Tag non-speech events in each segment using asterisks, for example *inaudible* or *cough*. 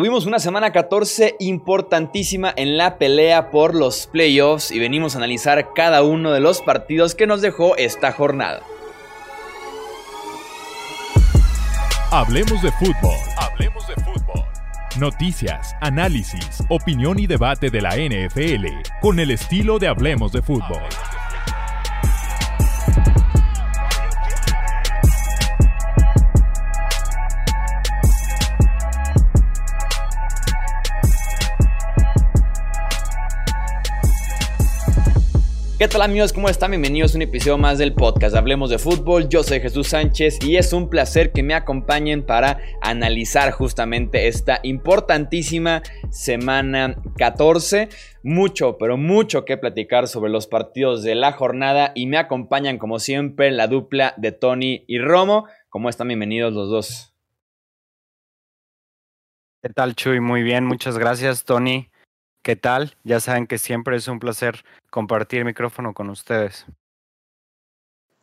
Tuvimos una semana 14 importantísima en la pelea por los playoffs y venimos a analizar cada uno de los partidos que nos dejó esta jornada. Hablemos de fútbol. Hablemos de fútbol. Noticias, análisis, opinión y debate de la NFL con el estilo de Hablemos de fútbol. ¿Qué tal amigos? ¿Cómo están? Bienvenidos a un episodio más del podcast Hablemos de Fútbol. Yo soy Jesús Sánchez y es un placer que me acompañen para analizar justamente esta importantísima semana 14. Mucho, pero mucho que platicar sobre los partidos de la jornada y me acompañan como siempre la dupla de Tony y Romo. ¿Cómo están? Bienvenidos los dos. ¿Qué tal Chuy? Muy bien, muchas gracias Tony. ¿Qué tal? Ya saben que siempre es un placer compartir micrófono con ustedes.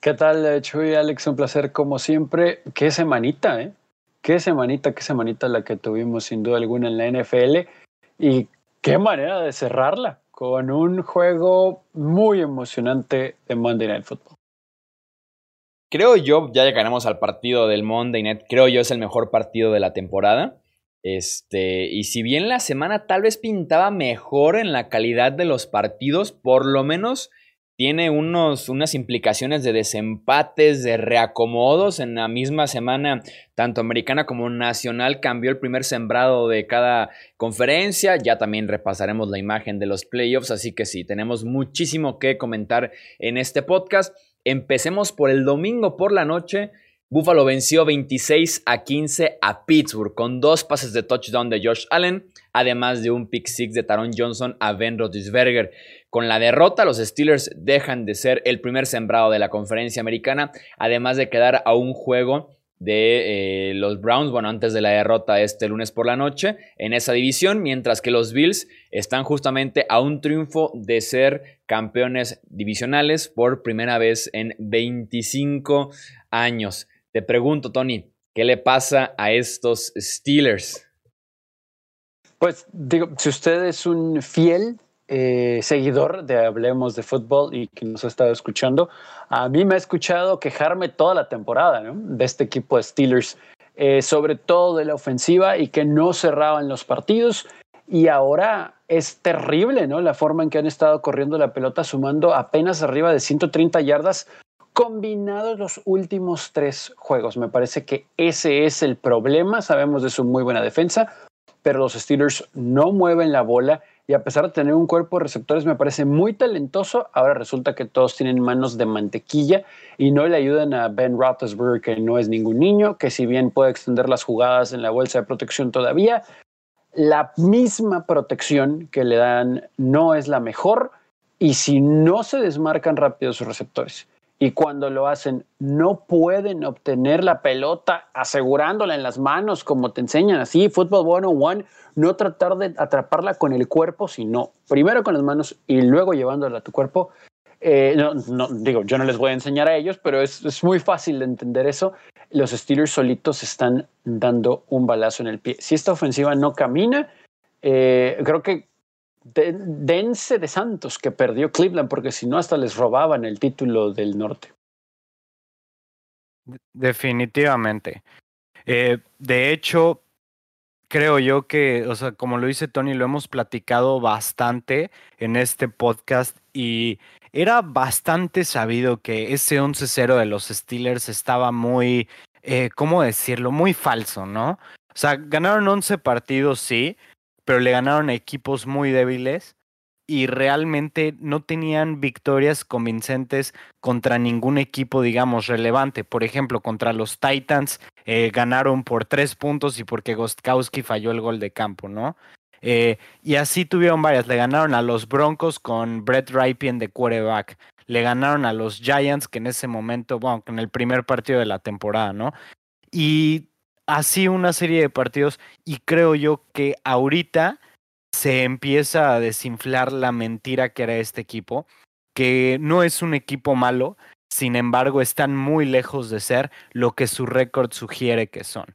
¿Qué tal, eh, Chuy, Alex? Un placer como siempre. Qué semanita, ¿eh? Qué semanita, qué semanita la que tuvimos sin duda alguna en la NFL. Y qué manera de cerrarla con un juego muy emocionante de Monday Night Football. Creo yo, ya llegaremos al partido del Monday Night, creo yo es el mejor partido de la temporada. Este, y si bien la semana tal vez pintaba mejor en la calidad de los partidos, por lo menos tiene unos, unas implicaciones de desempates, de reacomodos. En la misma semana, tanto americana como nacional cambió el primer sembrado de cada conferencia. Ya también repasaremos la imagen de los playoffs, así que sí, tenemos muchísimo que comentar en este podcast. Empecemos por el domingo por la noche. Buffalo venció 26 a 15 a Pittsburgh con dos pases de touchdown de Josh Allen, además de un pick six de Taron Johnson a Ben Roethlisberger. Con la derrota, los Steelers dejan de ser el primer sembrado de la conferencia americana, además de quedar a un juego de eh, los Browns, bueno, antes de la derrota este lunes por la noche en esa división, mientras que los Bills están justamente a un triunfo de ser campeones divisionales por primera vez en 25 años. Te pregunto, Tony, ¿qué le pasa a estos Steelers? Pues digo, si usted es un fiel eh, seguidor de Hablemos de Fútbol y que nos ha estado escuchando, a mí me ha escuchado quejarme toda la temporada de este equipo de Steelers, eh, sobre todo de la ofensiva y que no cerraban los partidos. Y ahora es terrible, ¿no? La forma en que han estado corriendo la pelota, sumando apenas arriba de 130 yardas combinados los últimos tres juegos. Me parece que ese es el problema. Sabemos de su muy buena defensa, pero los Steelers no mueven la bola y a pesar de tener un cuerpo de receptores me parece muy talentoso, ahora resulta que todos tienen manos de mantequilla y no le ayudan a Ben Roethlisberger, que no es ningún niño, que si bien puede extender las jugadas en la bolsa de protección todavía, la misma protección que le dan no es la mejor y si no se desmarcan rápido sus receptores y cuando lo hacen no pueden obtener la pelota asegurándola en las manos como te enseñan así, fútbol one no tratar de atraparla con el cuerpo, sino primero con las manos y luego llevándola a tu cuerpo. Eh, no, no, digo, yo no les voy a enseñar a ellos, pero es, es muy fácil de entender eso. Los Steelers solitos están dando un balazo en el pie. Si esta ofensiva no camina, eh, creo que dense de Santos que perdió Cleveland, porque si no, hasta les robaban el título del norte. Definitivamente. Eh, de hecho, creo yo que, o sea, como lo dice Tony, lo hemos platicado bastante en este podcast y era bastante sabido que ese 11-0 de los Steelers estaba muy, eh, ¿cómo decirlo? Muy falso, ¿no? O sea, ganaron 11 partidos, sí, pero le ganaron equipos muy débiles y realmente no tenían victorias convincentes contra ningún equipo, digamos, relevante. Por ejemplo, contra los Titans eh, ganaron por tres puntos y porque Gostkowski falló el gol de campo, ¿no? Eh, y así tuvieron varias. Le ganaron a los Broncos con Brett Ripien de quarterback. Le ganaron a los Giants, que en ese momento, bueno, en el primer partido de la temporada, ¿no? Y así una serie de partidos y creo yo que ahorita se empieza a desinflar la mentira que era este equipo, que no es un equipo malo, sin embargo están muy lejos de ser lo que su récord sugiere que son.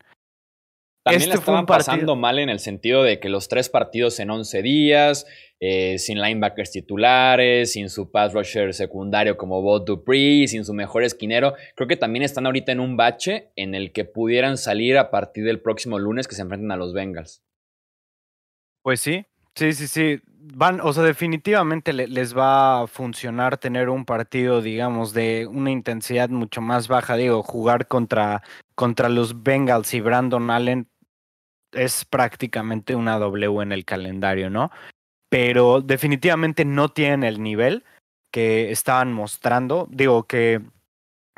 También este estaban pasando mal en el sentido de que los tres partidos en 11 días, eh, sin linebackers titulares, sin su pass rusher secundario como Bob Dupree, sin su mejor esquinero. Creo que también están ahorita en un bache en el que pudieran salir a partir del próximo lunes que se enfrenten a los Bengals. Pues sí, sí, sí, sí. Van, o sea, definitivamente les va a funcionar tener un partido, digamos, de una intensidad mucho más baja. Digo, jugar contra, contra los Bengals y Brandon Allen es prácticamente una W en el calendario, ¿no? Pero definitivamente no tienen el nivel que estaban mostrando, digo que,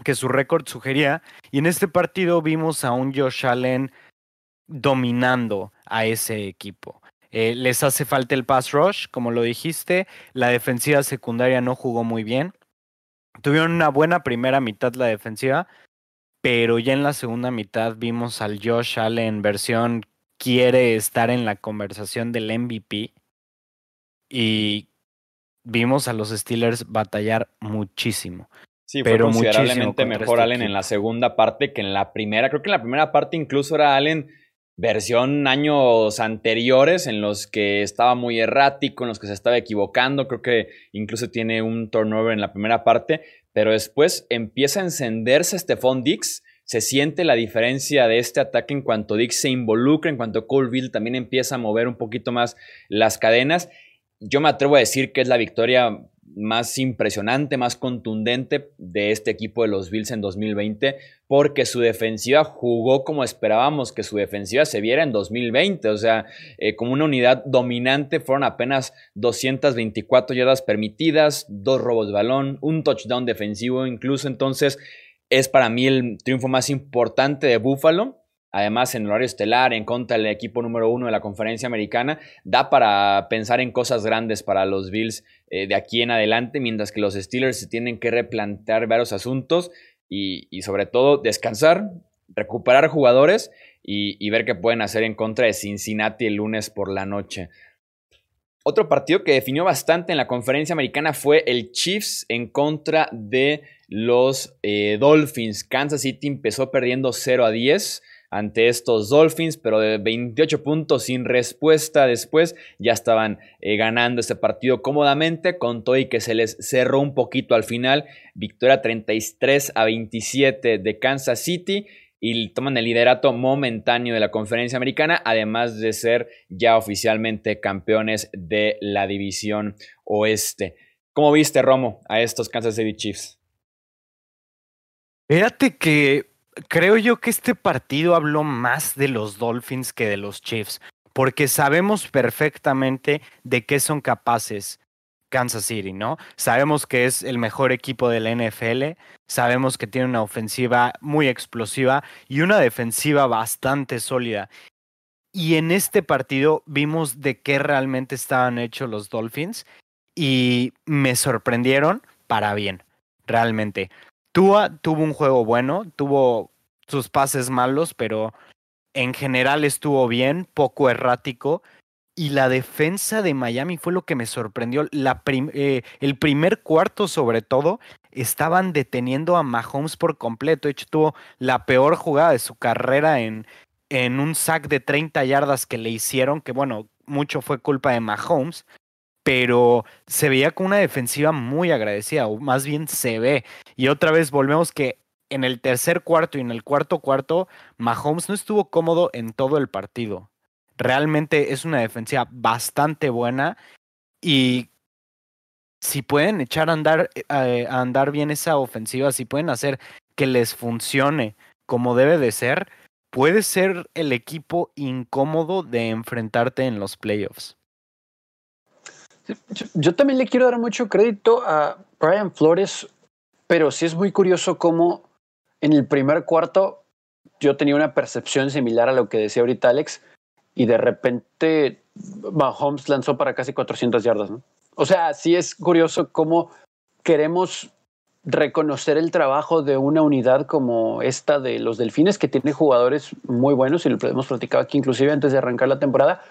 que su récord sugería. Y en este partido vimos a un Josh Allen dominando a ese equipo. Eh, les hace falta el pass rush, como lo dijiste. La defensiva secundaria no jugó muy bien. Tuvieron una buena primera mitad la defensiva, pero ya en la segunda mitad vimos al Josh Allen versión quiere estar en la conversación del MVP y vimos a los Steelers batallar muchísimo. Sí, fue pero considerablemente mejor este Allen en la segunda parte que en la primera. Creo que en la primera parte incluso era Allen versión años anteriores en los que estaba muy errático, en los que se estaba equivocando. Creo que incluso tiene un turnover en la primera parte, pero después empieza a encenderse Stephon Dix se siente la diferencia de este ataque en cuanto Dix se involucra, en cuanto Colville también empieza a mover un poquito más las cadenas. Yo me atrevo a decir que es la victoria más impresionante, más contundente de este equipo de los Bills en 2020, porque su defensiva jugó como esperábamos que su defensiva se viera en 2020, o sea, eh, como una unidad dominante, fueron apenas 224 yardas permitidas, dos robos de balón, un touchdown defensivo incluso, entonces es para mí el triunfo más importante de Buffalo. Además, en horario estelar, en contra del equipo número uno de la conferencia americana, da para pensar en cosas grandes para los Bills eh, de aquí en adelante, mientras que los Steelers se tienen que replantear varios asuntos y, sobre todo descansar, recuperar jugadores y, y, ver qué pueden hacer en contra de Cincinnati el lunes por la noche. Otro partido que definió bastante en la conferencia americana fue el Chiefs en contra de los eh, Dolphins. Kansas City empezó perdiendo 0 a 10 ante estos Dolphins, pero de 28 puntos sin respuesta después ya estaban eh, ganando este partido cómodamente, con todo y que se les cerró un poquito al final, victoria 33 a 27 de Kansas City y toman el liderato momentáneo de la conferencia americana, además de ser ya oficialmente campeones de la división oeste. ¿Cómo viste, Romo, a estos Kansas City Chiefs? Fíjate que creo yo que este partido habló más de los Dolphins que de los Chiefs, porque sabemos perfectamente de qué son capaces Kansas City, ¿no? Sabemos que es el mejor equipo de la NFL, sabemos que tiene una ofensiva muy explosiva y una defensiva bastante sólida. Y en este partido vimos de qué realmente estaban hechos los Dolphins y me sorprendieron para bien, realmente. Tua tuvo un juego bueno, tuvo sus pases malos, pero en general estuvo bien, poco errático. Y la defensa de Miami fue lo que me sorprendió. Eh, el primer cuarto, sobre todo, estaban deteniendo a Mahomes por completo. De hecho, tuvo la peor jugada de su carrera en, en un sack de 30 yardas que le hicieron, que bueno, mucho fue culpa de Mahomes pero se veía con una defensiva muy agradecida, o más bien se ve. Y otra vez volvemos que en el tercer cuarto y en el cuarto cuarto, Mahomes no estuvo cómodo en todo el partido. Realmente es una defensiva bastante buena y si pueden echar a andar, eh, a andar bien esa ofensiva, si pueden hacer que les funcione como debe de ser, puede ser el equipo incómodo de enfrentarte en los playoffs. Yo, también le quiero dar mucho crédito a Brian Flores, pero sí es muy curioso cómo en el primer cuarto yo tenía una percepción similar a lo que decía ahorita Alex y de repente Mahomes lanzó para casi 400 yardas. O sea, sí es curioso cómo queremos reconocer el trabajo de una unidad como esta de los Delfines, que tiene jugadores muy buenos y lo hemos platicado aquí inclusive antes de arrancar la temporada,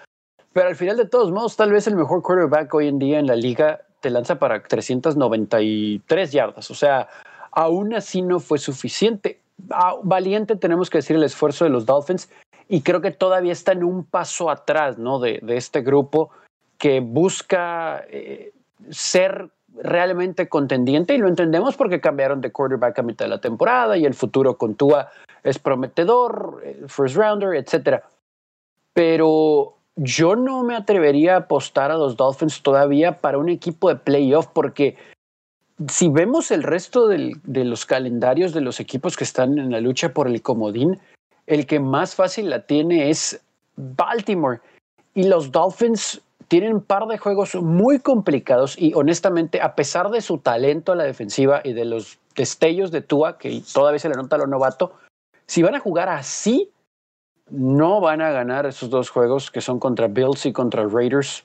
pero al final de todos modos, tal vez el mejor quarterback hoy en día en la liga te lanza para 393 yardas. O sea, aún así no fue suficiente. Ah, valiente tenemos que decir el esfuerzo de los Dolphins y creo que todavía está en un paso atrás ¿no? de, este grupo que busca eh, ser realmente contendiente y lo entendemos porque cambiaron de quarterback a mitad de la temporada y el futuro con Tua es prometedor, first rounder, etc. Pero yo no me atrevería a apostar a los Dolphins todavía para un equipo de playoff porque si vemos el resto de los calendarios de los equipos que están en la lucha por el comodín, el que más fácil la tiene es Baltimore. Y los Dolphins tienen un par de juegos muy complicados y honestamente, a pesar de su talento a la defensiva y de los destellos de Tua, que todavía se le nota a lo novato, si van a jugar así, no van a ganar esos dos juegos que son contra Bills y contra Raiders,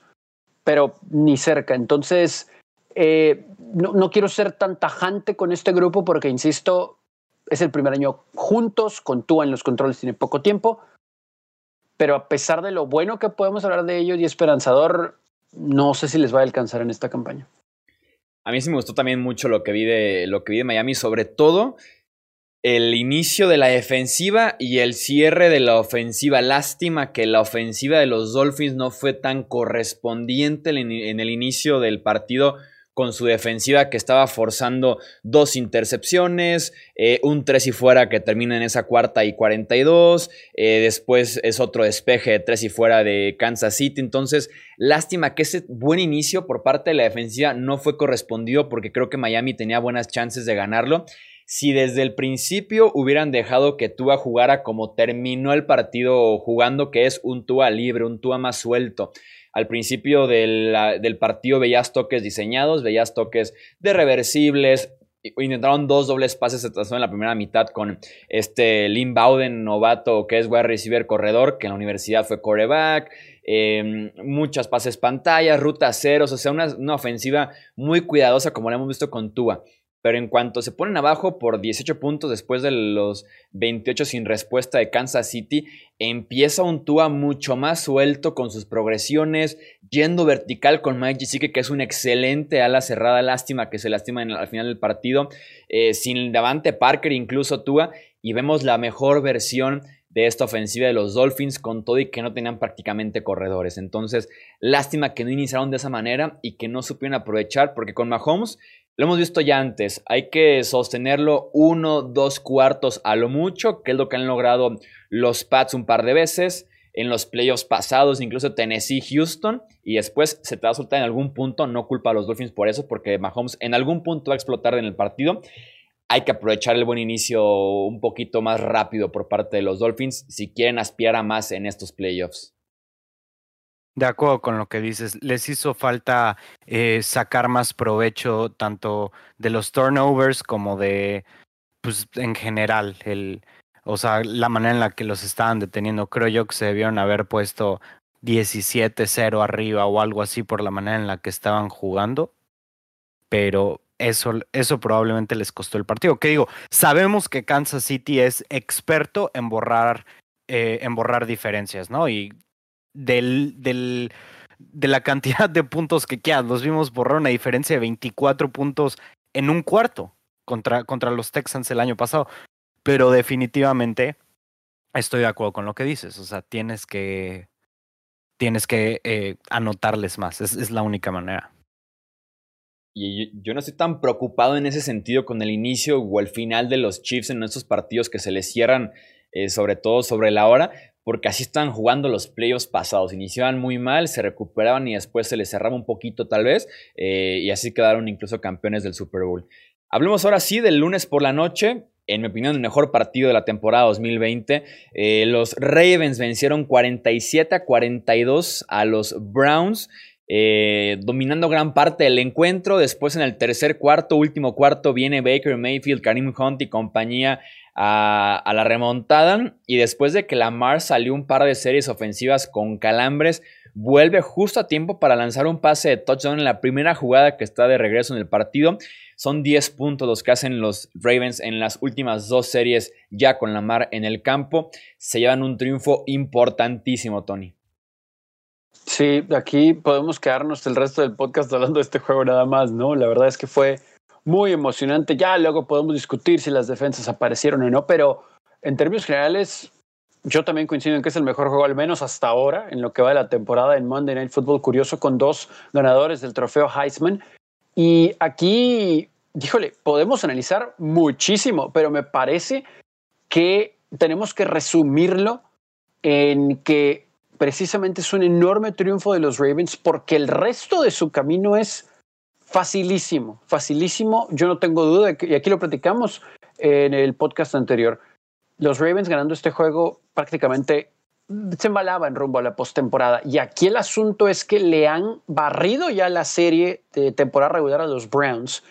pero ni cerca. Entonces, eh, no, no, quiero ser tan tajante con este grupo porque, insisto, es el primer año juntos, con en los controles tiene poco tiempo, pero a pesar de lo bueno que podemos hablar de ellos y esperanzador, no sé si les va a alcanzar en esta campaña. A mí sí me gustó también mucho lo que vi de, lo que vi de Miami, sobre todo el inicio de la defensiva y el cierre de la ofensiva. Lástima que la ofensiva de los Dolphins no fue tan correspondiente en el inicio del partido con su defensiva que estaba forzando dos intercepciones, eh, un tres y fuera que termina en esa cuarta y 42, eh, después es otro despeje de tres y fuera de Kansas City, entonces lástima que ese buen inicio por parte de la defensiva no fue correspondido porque creo que Miami tenía buenas chances de ganarlo. Si desde el principio hubieran dejado que Tua jugara como terminó el partido jugando, que es un Tua libre, un Tua más suelto, al principio del, partido veías toques diseñados, veías toques de reversibles, intentaron dos dobles pases en la primera mitad con este Lynn Bowden, novato, que es wide receiver corredor, que en la universidad fue coreback. Em, muchas pases pantallas, rutas ceros, o sea, una, una, ofensiva muy cuidadosa como la hemos visto con Tua. Pero en cuanto se ponen abajo por 18 puntos después de los 28 sin respuesta de Kansas City, empieza un Tua mucho más suelto con sus progresiones, yendo vertical con Mike Gesicki, que es un excelente ala cerrada. Lástima que se lastima al final del partido. Eh, sin Davante Parker, incluso Tua, y vemos la mejor versión de esta ofensiva de los Dolphins con todo y que no tenían prácticamente corredores. Entonces, lástima que no iniciaron de esa manera y que no supieron aprovechar, porque con Mahomes lo hemos visto ya antes, hay que sostenerlo uno, dos cuartos a lo mucho, que es lo que han logrado los Pats un par de veces en los playoffs pasados, incluso Tennessee, Houston, y después se te va a soltar en algún punto, no culpa a los Dolphins por eso, porque Mahomes en algún punto va a explotar en el partido. Hay que aprovechar el buen inicio un poquito más rápido por parte de los Dolphins si quieren aspirar a más en estos playoffs. De acuerdo con lo que dices, les hizo falta eh, sacar más provecho tanto de los turnovers como de, pues en general, el, o sea, la manera en la que los estaban deteniendo. Creo yo que se debieron haber puesto 17-0 arriba o algo así por la manera en la que estaban jugando, pero eso, eso probablemente les costó el partido. Que digo, sabemos que Kansas City es experto en borrar, eh, en borrar diferencias, ¿no? Y del, del, de la cantidad de puntos que quedan. Los vimos borrar una diferencia de 24 puntos en un cuarto contra, contra los Texans el año pasado. Pero definitivamente estoy de acuerdo con lo que dices. O sea, tienes que, tienes que eh, anotarles más. Es, es la única manera. Y yo no estoy tan preocupado en ese sentido con el inicio o el final de los Chiefs en estos partidos que se les cierran, eh, sobre todo sobre la hora, porque así están jugando los playoffs pasados. Iniciaban muy mal, se recuperaban y después se les cerraba un poquito tal vez, eh, y así quedaron incluso campeones del Super Bowl. Hablemos ahora sí del lunes por la noche. En mi opinión, el mejor partido de la temporada 2020. Eh, los Ravens vencieron 47 a 42 a los Browns. Eh, dominando gran parte del encuentro. Después en el tercer cuarto, último cuarto, viene Baker Mayfield, Karim Hunt y compañía a, la remontada y después de que Lamar salió un par de series ofensivas con calambres, vuelve justo a tiempo para lanzar un pase de touchdown en la primera jugada que está de regreso en el partido. Son 10 puntos los que hacen los Ravens en las últimas dos series ya con Lamar en el campo. Se llevan un triunfo importantísimo, Tony. Sí, aquí podemos quedarnos el resto del podcast hablando de este juego nada más, ¿no? La verdad es que fue muy emocionante. Ya luego podemos discutir si las defensas aparecieron o no, pero en términos generales, yo también coincido en que es el mejor juego, al menos hasta ahora, en lo que va de la temporada en Monday Night Football. Curioso, con dos ganadores del trofeo Heisman. Y aquí, díjole, podemos analizar muchísimo, pero me parece que tenemos que resumirlo en que precisamente es un enorme triunfo de los Ravens porque el resto de su camino es facilísimo, facilísimo. Yo no tengo duda, y aquí lo platicamos en el podcast anterior. Los Ravens ganando este juego prácticamente se embalaban rumbo a la postemporada. Y aquí el asunto es que le han barrido ya la serie de temporada regular a los Browns.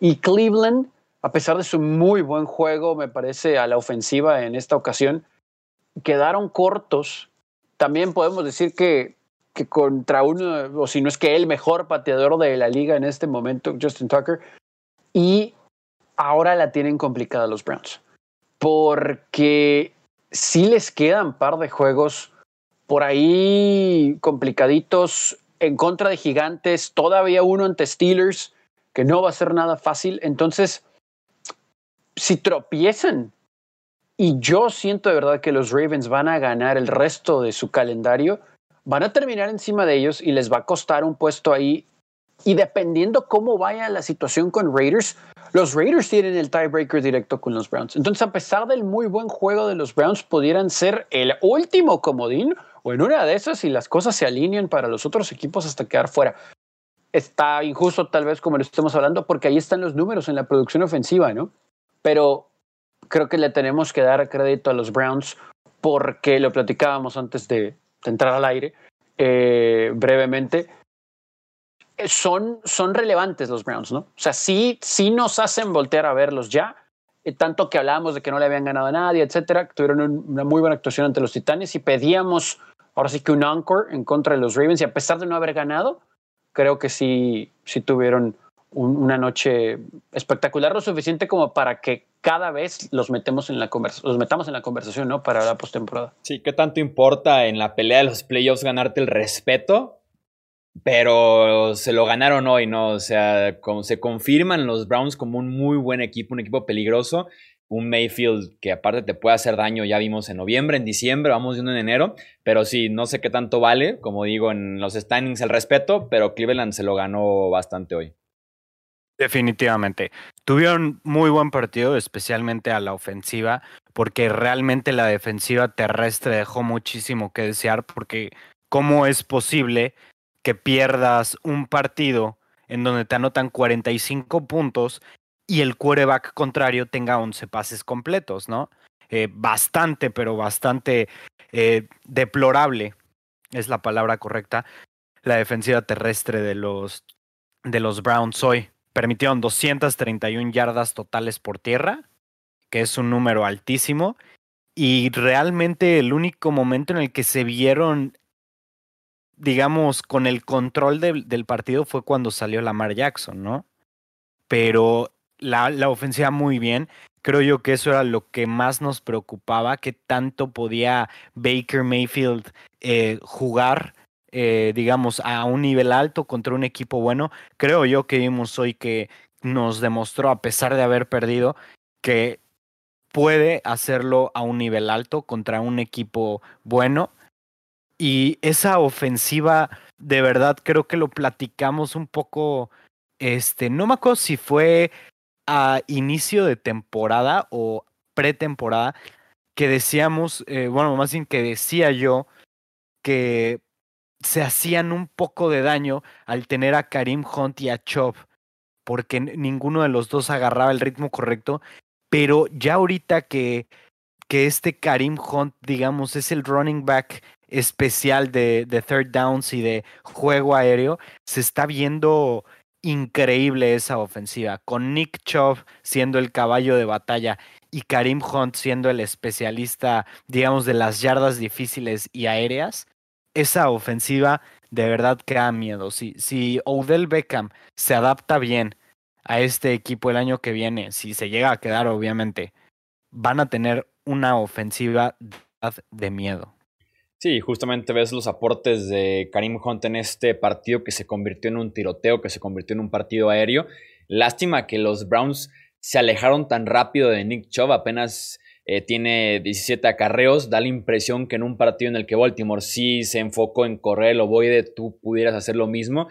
Y Cleveland, a pesar de su muy buen juego, me parece, a la ofensiva en esta ocasión, quedaron cortos. También podemos decir que, contra uno, o si no es que el mejor pateador de la liga en este momento, Justin Tucker, y ahora la tienen complicada los Browns. Porque sí les quedan par de juegos por ahí complicaditos en contra de gigantes, todavía uno ante Steelers, que no va a ser nada fácil. Entonces, si tropiezan, y yo siento de verdad que los Ravens van a ganar el resto de su calendario, van a terminar encima de ellos y les va a costar un puesto ahí. Y dependiendo cómo vaya la situación con Raiders, los Raiders tienen el tiebreaker directo con los Browns. Entonces, a pesar del muy buen juego de los Browns, pudieran ser el último comodín o en una de esas y las cosas se alinean para los otros equipos hasta quedar fuera. Está injusto tal vez como lo estemos hablando porque ahí están los números en la producción ofensiva, ¿no? Pero creo que le tenemos que dar crédito a los Browns porque lo platicábamos antes de, entrar al aire eh, brevemente son, son relevantes los Browns, ¿no? O sea, sí, sí nos hacen voltear a verlos ya. Eh, tanto que hablábamos de que no le habían ganado a nadie, etcétera. Tuvieron una muy buena actuación ante los Titanes y pedíamos ahora sí que un encore en contra de los Ravens. Y a pesar de no haber ganado, creo que sí, sí tuvieron una noche espectacular, lo suficiente como para que cada vez los metemos en la los metamos en la conversación, ¿no? Para la postemporada. Sí, ¿qué tanto importa en la pelea de los playoffs ganarte el respeto pero se lo ganaron hoy, ¿no? O sea, como se confirman los Browns como un muy buen equipo, un equipo peligroso. Un Mayfield que aparte te puede hacer daño, ya vimos en noviembre, en diciembre, vamos viendo en enero. Pero sí, no sé qué tanto vale, como digo, en los standings el respeto, pero Cleveland se lo ganó bastante hoy. Definitivamente. Tuvieron muy buen partido, especialmente a la ofensiva, porque realmente la defensiva terrestre dejó muchísimo que desear, porque ¿cómo es posible que pierdas un partido en donde te anotan 45 puntos y el quarterback contrario tenga 11 pases completos, ¿no? Eh, bastante, pero bastante eh, deplorable es la palabra correcta. La defensiva terrestre de los, de los Browns hoy permitieron 231 yardas totales por tierra, que es un número altísimo. Y realmente el único momento en el que se vieron digamos, con el control del partido fue cuando salió Lamar Jackson, ¿no? Pero la, ofensiva muy bien. Creo yo que eso era lo que más nos preocupaba, que tanto podía Baker Mayfield eh, jugar, eh, digamos, a un nivel alto contra un equipo bueno. Creo yo que vimos hoy que nos demostró, a pesar de haber perdido, que puede hacerlo a un nivel alto contra un equipo bueno y esa ofensiva, de verdad, creo que lo platicamos un poco. Este, no me acuerdo si fue a inicio de temporada o pretemporada, que decíamos, eh, bueno, más bien que decía yo que se hacían un poco de daño al tener a Karim Hunt y a Chop, porque ninguno de los dos agarraba el ritmo correcto, pero ya ahorita que, que este Karim Hunt, digamos, es el running back especial de, de third downs y de juego aéreo, se está viendo increíble esa ofensiva, con Nick Chubb siendo el caballo de batalla y Karim Hunt siendo el especialista, digamos, de las yardas difíciles y aéreas, esa ofensiva de verdad que da miedo. Si, si Odell Beckham se adapta bien a este equipo el año que viene, si se llega a quedar, obviamente, van a tener una ofensiva de miedo. Sí, justamente ves los aportes de Karim Hunt en este partido que se convirtió en un tiroteo, que se convirtió en un partido aéreo. Lástima que los Browns se alejaron tan rápido de Nick Chubb, apenas eh, tiene 17 acarreos, da la impresión que en un partido en el que Baltimore sí se enfocó en correr el ovoide, tú pudieras hacer lo mismo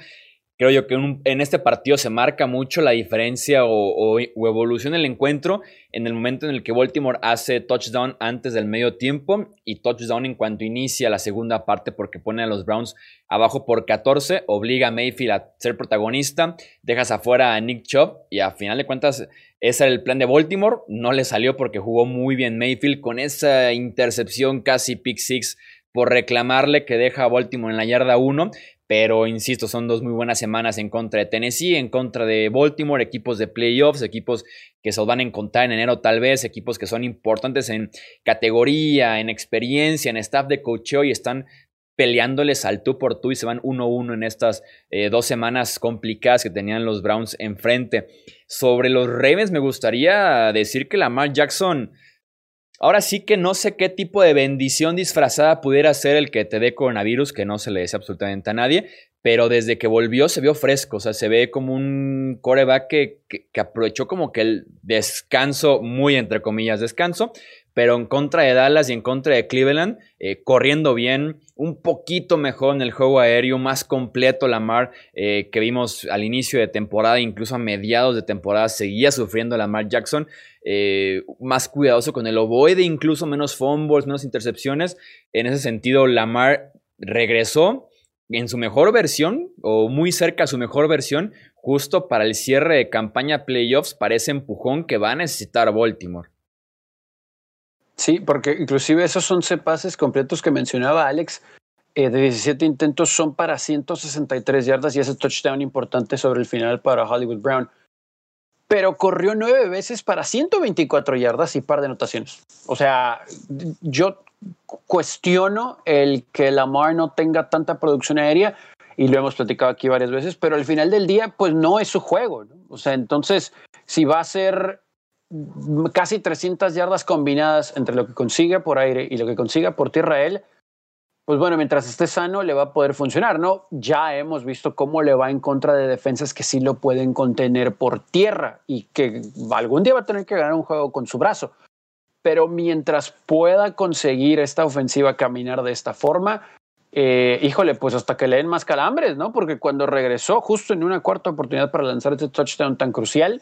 creo yo que en este partido se marca mucho la diferencia o, evolución del encuentro en el momento en el que Baltimore hace touchdown antes del medio tiempo y touchdown en cuanto inicia la segunda parte porque pone a los Browns abajo por 14, obliga a Mayfield a ser protagonista, dejas afuera a Nick Chubb y a final de cuentas ese era el plan de Baltimore, no le salió porque jugó muy bien Mayfield con esa intercepción casi pick six por reclamarle que deja a Baltimore en la yarda 1 pero insisto, son dos muy buenas semanas en contra de Tennessee, en contra de Baltimore, equipos de playoffs, equipos que se van a encontrar en enero tal vez, equipos que son importantes en categoría, en experiencia, en staff de coacheo y están peleándoles al tú por tú y se van 1-1 en estas eh, dos semanas complicadas que tenían los Browns enfrente. Sobre los Ravens me gustaría decir que Lamar Jackson Ahora sí que no sé qué tipo de bendición disfrazada pudiera ser el que te dé coronavirus, que no se le desea absolutamente a nadie, pero desde que volvió se vio fresco, o sea, se ve como un coreback que, que, aprovechó como que el descanso, muy entre comillas descanso, pero en contra de Dallas y en contra de Cleveland, eh, corriendo bien, un poquito mejor en el juego aéreo, más completo Lamar eh, que vimos al inicio de temporada, incluso a mediados de temporada, seguía sufriendo Lamar Jackson. Eh, más cuidadoso con el ovoide, incluso menos fumbles, menos intercepciones. En ese sentido, Lamar regresó en su mejor versión o muy cerca a su mejor versión justo para el cierre de campaña playoffs, para ese empujón que va a necesitar Baltimore. Sí, porque inclusive esos 11 pases completos que mencionaba Alex, eh, de 17 intentos son para 163 yardas y ese touchdown importante sobre el final para Hollywood Brown pero corrió nueve veces para 124 yardas y par de anotaciones. O sea, yo cuestiono el que Lamar no tenga tanta producción aérea y lo hemos platicado aquí varias veces, pero al final del día, pues no es su juego. O sea, entonces, si va a ser casi 300 yardas combinadas entre lo que consiga por aire y lo que consiga por tierra él, pues bueno, mientras esté sano le va a poder funcionar, ¿no? Ya hemos visto cómo le va en contra de defensas que sí lo pueden contener por tierra y que algún día va a tener que ganar un juego con su brazo. Pero mientras pueda conseguir esta ofensiva caminar de esta forma, eh, híjole, pues hasta que le den más calambres, ¿no? Porque cuando regresó justo en una cuarta oportunidad para lanzar este touchdown tan crucial,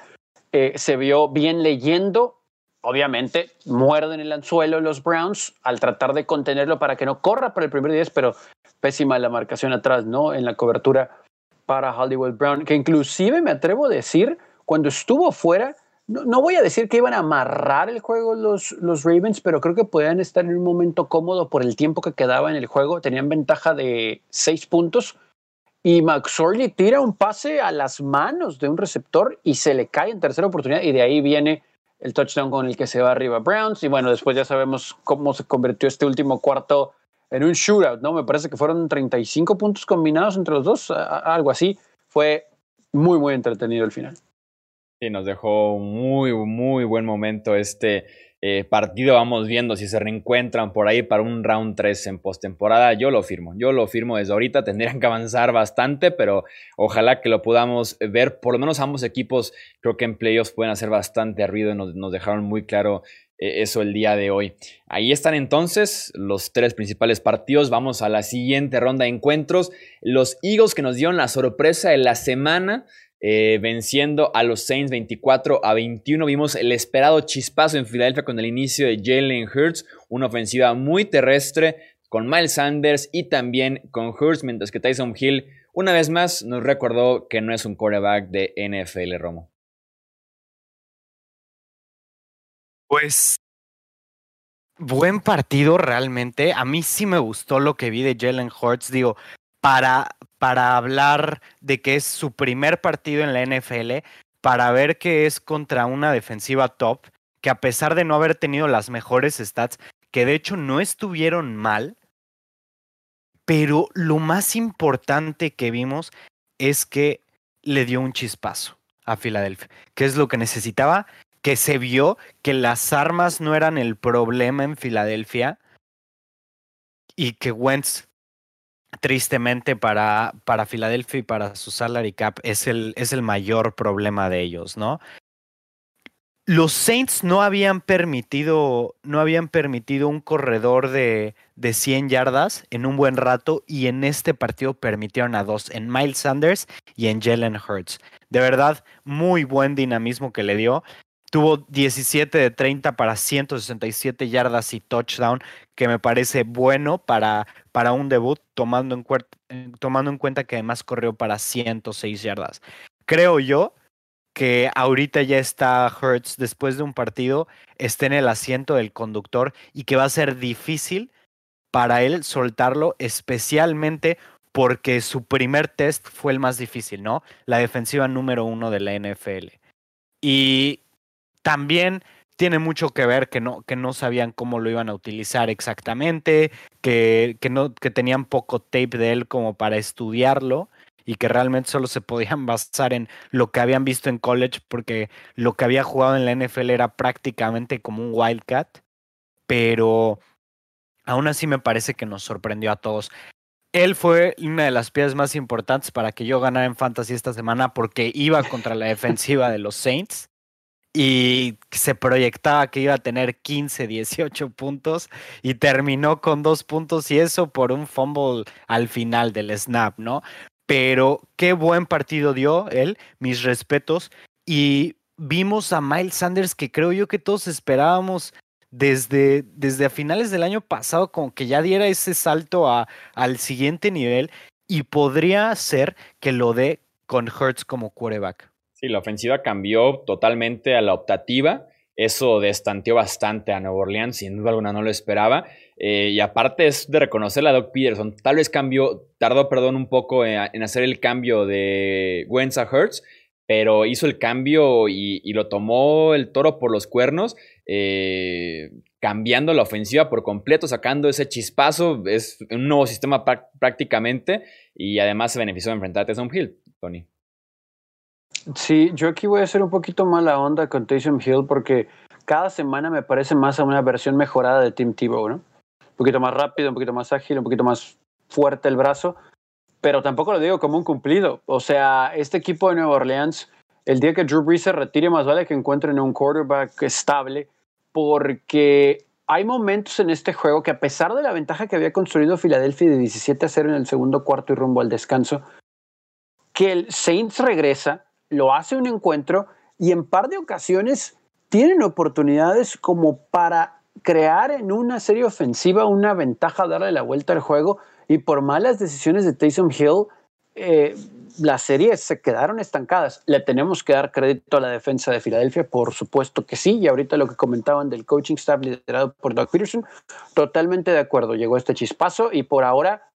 eh, se vio bien leyendo obviamente muerden el anzuelo los Browns al tratar de contenerlo para que no corra para el primer 10, pero pésima la marcación atrás, ¿no? En la cobertura para Hollywood Brown, que inclusive me atrevo a decir, cuando estuvo fuera, no, voy a decir que iban a amarrar el juego los, los Ravens, pero creo que podían estar en un momento cómodo por el tiempo que quedaba en el juego. Tenían ventaja de seis puntos. Y McSorley tira un pase a las manos de un receptor y se le cae en tercera oportunidad. Y de ahí viene el touchdown con el que se va arriba Browns. Y bueno, después ya sabemos cómo se convirtió este último cuarto en un shootout, ¿no? Me parece que fueron 35 puntos combinados entre los dos, algo así. Fue muy, muy entretenido el final. Sí, nos dejó muy, muy buen momento este eh, partido. Vamos viendo si se reencuentran por ahí para un round 3 en postemporada. Yo lo firmo, yo lo firmo desde ahorita. *laughs* Tendrían que avanzar bastante, pero ojalá que lo podamos ver. Por lo menos ambos equipos creo que en playoffs pueden hacer bastante ruido y nos, dejaron muy claro eh, eso el día de hoy. Ahí están entonces los tres principales partidos. Vamos a la siguiente ronda de encuentros. Los Eagles que nos dieron la sorpresa de la semana. Eh, venciendo a los Saints 24 a 21. Vimos el esperado chispazo en Filadelfia con el inicio de Jalen Hurts, una ofensiva muy terrestre con Miles Sanders y también con Hurts, mientras que Tyson Hill una vez más nos recordó que no es un quarterback de NFL, Romo. Pues buen partido realmente. A mí sí me gustó lo que vi de Jalen Hurts. Digo, para, para hablar de que es su primer partido en la NFL, para ver que es contra una defensiva top, que a pesar de no haber tenido las mejores stats, que de hecho no estuvieron mal, pero lo más importante que vimos es que le dio un chispazo a Filadelfia, que es lo que necesitaba, que se vio que las armas no eran el problema en Filadelfia y que Wentz tristemente para, para Filadelfia y para su salary cap es el, es el mayor problema de ellos, ¿no? los Saints no habían permitido, no habían permitido un corredor de, de 100 yardas en un buen rato y en este partido permitieron a dos, en Miles Sanders y en Jalen Hurts. De verdad, muy buen dinamismo que le dio. Tuvo 17 de 30 para 167 yardas y touchdown, que me parece bueno para, para un debut, tomando en, tomando en cuenta que además corrió para 106 yardas. Creo yo que ahorita ya está Hertz después de un partido, esté en el asiento del conductor y que va a ser difícil para él soltarlo, especialmente porque su primer test fue el más difícil, ¿no? La defensiva número uno de la NFL. Y también tiene mucho que ver que no, que no sabían cómo lo iban a utilizar exactamente, que, que, no, que tenían poco tape de él como para estudiarlo y que realmente solo se podían *laughs* basar en lo que habían visto en college porque lo que había jugado en la NFL era prácticamente como un wildcat, pero aún así me parece que nos sorprendió a todos. Él fue una de las piezas más importantes para que yo ganara en fantasy esta semana porque iba contra la *laughs* defensiva de los Saints y se proyectaba que iba a tener 15, 18 puntos y terminó con dos puntos y eso por un fumble al final del snap, ¿no? pero qué buen partido dio él, mis respetos. Y vimos a Miles Sanders que creo yo que todos esperábamos desde, desde a finales del año pasado, como que ya diera ese salto a, al siguiente nivel y podría ser que lo dé con Hertz como quarterback. Sí, la ofensiva cambió totalmente a la optativa. Eso destanteó bastante a Nueva Orleans, sin duda alguna no lo esperaba. Eh, y aparte es de reconocer a Doc Peterson. Tal vez cambió, tardó, perdón, un poco en, hacer el cambio de Wentz a pero hizo el cambio y, lo tomó el toro por los cuernos, eh, cambiando la ofensiva por completo, sacando ese chispazo. Es un nuevo sistema prácticamente y además se benefició de enfrentar a Taysom Hill, Tony. Sí, yo aquí voy a hacer un poquito mala onda con Taysom Hill porque cada semana me parece más a una versión mejorada de Tim Tebow, ¿no? un poquito más rápido, un poquito más ágil, un poquito más fuerte el brazo, pero tampoco lo digo como un cumplido. O sea, este equipo de Nueva Orleans, el día que Drew Brees se retire, más vale que encuentren un quarterback estable, porque hay momentos en este juego que a pesar de la ventaja que había construido Filadelfia de 17 a 0 en el segundo cuarto y rumbo al descanso, que el Saints regresa, lo hace un encuentro y en par de ocasiones tienen oportunidades como para crear en una serie ofensiva una ventaja, darle la vuelta al juego y por malas decisiones de Taysom Hill, eh, las series se quedaron estancadas. Le tenemos que dar crédito a la defensa de Filadelfia, por supuesto que sí, y ahorita lo que comentaban del coaching staff liderado por Doug Peterson, totalmente de acuerdo, llegó este chispazo y por ahora,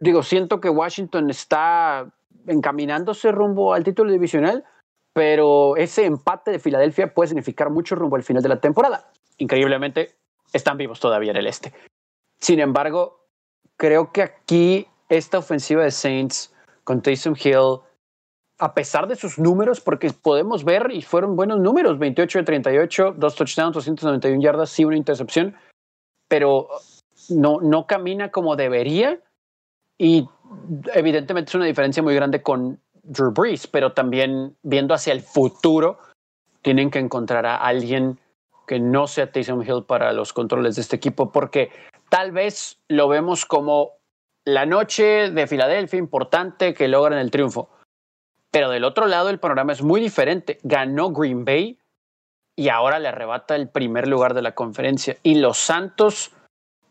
digo, siento que Washington está encaminándose rumbo al título divisional, pero ese empate de Filadelfia puede significar mucho rumbo al final de la temporada. Increíblemente, están vivos todavía en el este. Sin embargo, creo que aquí esta ofensiva de Saints con Taysom Hill, a pesar de sus números, porque podemos ver y fueron buenos números, 28 de 38, dos touchdowns, 291 yardas, sí una intercepción, pero no, no camina como debería y evidentemente es una diferencia muy grande con Drew Brees, pero también viendo hacia el futuro, tienen que encontrar a alguien que no sea Taysom Hill para los controles de este equipo, porque tal vez lo vemos como la noche de Filadelfia importante que logran el triunfo. Pero del otro lado el panorama es muy diferente. Ganó Green Bay y ahora le arrebata el primer lugar de la conferencia. Y los Santos,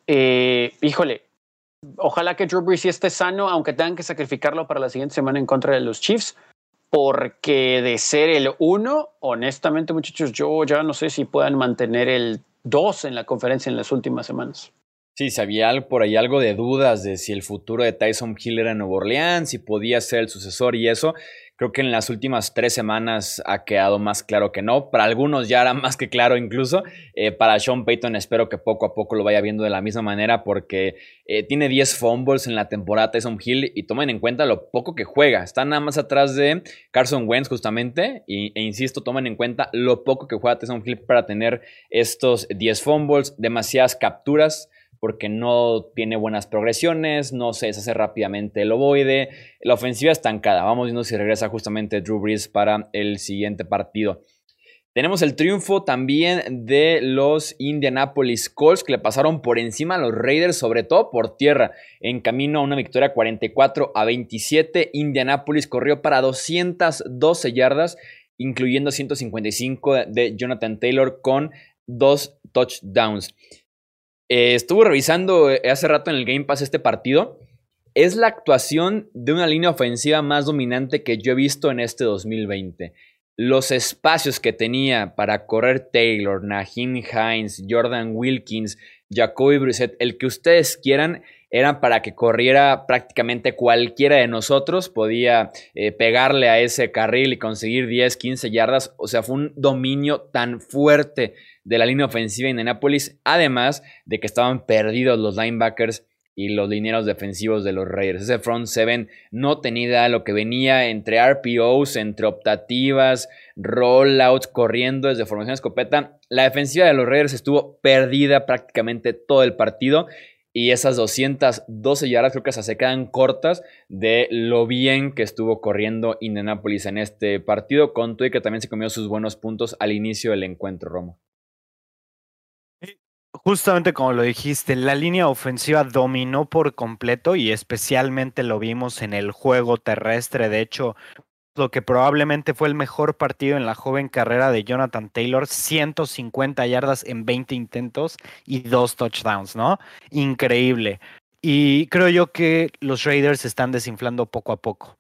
eh, híjole, ojalá que Drew Brees esté sano, aunque tengan que sacrificarlo para la siguiente semana en contra de los Chiefs, porque de ser el uno, honestamente muchachos, yo ya no sé si puedan mantener el 2 en la conferencia en las últimas semanas. Sí, se había por ahí algo de dudas de si el futuro de Tyson Hill era en Nueva Orleans, si podía ser el sucesor y eso. Creo que en las últimas tres semanas ha quedado más claro que no. Para algunos ya era más que claro incluso. Eh, para Sean Payton espero que poco a poco lo vaya viendo de la misma manera porque eh, tiene 10 fumbles en la temporada Tyson Hill y tomen en cuenta lo poco que juega. Está nada más atrás de Carson Wentz justamente e insisto, tomen en cuenta lo poco que juega Tyson Hill para tener estos 10 fumbles, demasiadas capturas porque no tiene buenas progresiones, no se deshace rápidamente el ovoide, la ofensiva estancada. Vamos viendo si regresa justamente Drew Brees para el siguiente partido. Tenemos el triunfo también de los Indianapolis Colts que le pasaron por encima a los Raiders, sobre todo por tierra, en camino a una victoria 44 a 27. Indianapolis corrió para 212 yardas, incluyendo 155 de Jonathan Taylor con dos touchdowns. Eh, estuvo revisando eh, hace rato en el Game Pass este partido. Es la actuación de una línea ofensiva más dominante que yo he visto en este 2020 los espacios que tenía para correr Taylor, Naheem Hines, Jordan Wilkins, Jacoby Brissett, el que ustedes quieran, eran para que corriera prácticamente cualquiera de nosotros, podía eh, pegarle a ese carril y conseguir 10, 15 yardas. O sea, fue un dominio tan fuerte de la línea ofensiva en Indianapolis, además de que estaban perdidos los linebackers y los linieros defensivos de los Raiders. Ese front seven no tenía lo que venía entre RPOs, entre optativas, rollouts, corriendo desde formación escopeta. La defensiva de los Raiders estuvo perdida prácticamente todo el partido. Y esas 212 yardas creo que se quedan cortas de lo bien que estuvo corriendo Indianapolis en este partido, con y que también se comió sus buenos puntos al inicio del encuentro, Romo justamente como lo dijiste, la línea ofensiva dominó por completo y especialmente lo vimos en el juego terrestre. De hecho, lo que probablemente fue el mejor partido en la joven carrera de Jonathan Taylor, 150 yardas en 20 intentos y dos touchdowns, ¿no? Increíble. Y creo yo que los Raiders están desinflando poco a poco.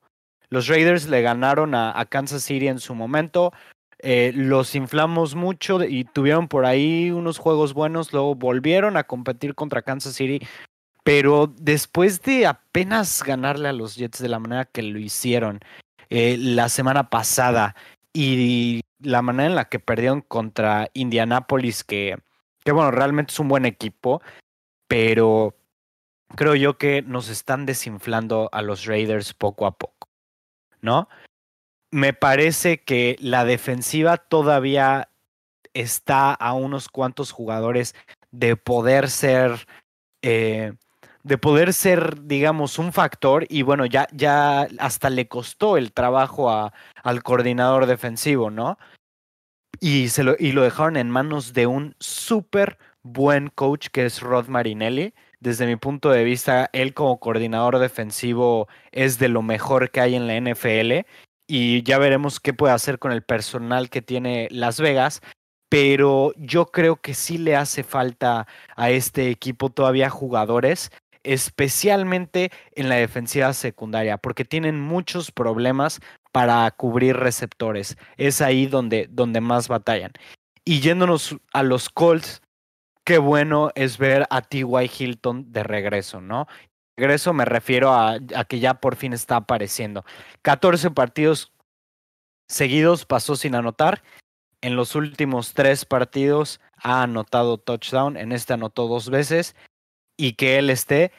Los Raiders le ganaron a, Kansas City en su momento, eh, los inflamos mucho y tuvieron por ahí unos juegos buenos, luego volvieron a competir contra Kansas City, pero después de apenas ganarle a los Jets de la manera que lo hicieron eh, la semana pasada y la manera en la que perdieron contra Indianapolis, que, que bueno, realmente es un buen equipo, pero creo yo que nos están desinflando a los Raiders poco a poco, ¿no? me parece que la defensiva todavía está a unos cuantos jugadores de poder ser, eh, de poder ser, digamos, un factor. Y bueno, ya, ya hasta le costó el trabajo a, al coordinador defensivo, ¿no? Y, se lo, y lo dejaron en manos de un súper buen coach que es Rod Marinelli. Desde mi punto de vista, él como coordinador defensivo es de lo mejor que hay en la NFL y ya veremos qué puede hacer con el personal que tiene Las Vegas. Pero yo creo que sí le hace falta a este equipo todavía jugadores, especialmente en la defensiva secundaria, porque tienen muchos problemas para cubrir receptores. Es ahí donde, donde más batallan. Y yéndonos a los Colts, qué bueno es ver a T.Y. Hilton de regreso, ¿no? regreso me refiero a, que ya por fin está apareciendo. 14 partidos seguidos pasó sin anotar. En los últimos tres partidos ha anotado touchdown. En este anotó dos veces. Y que él esté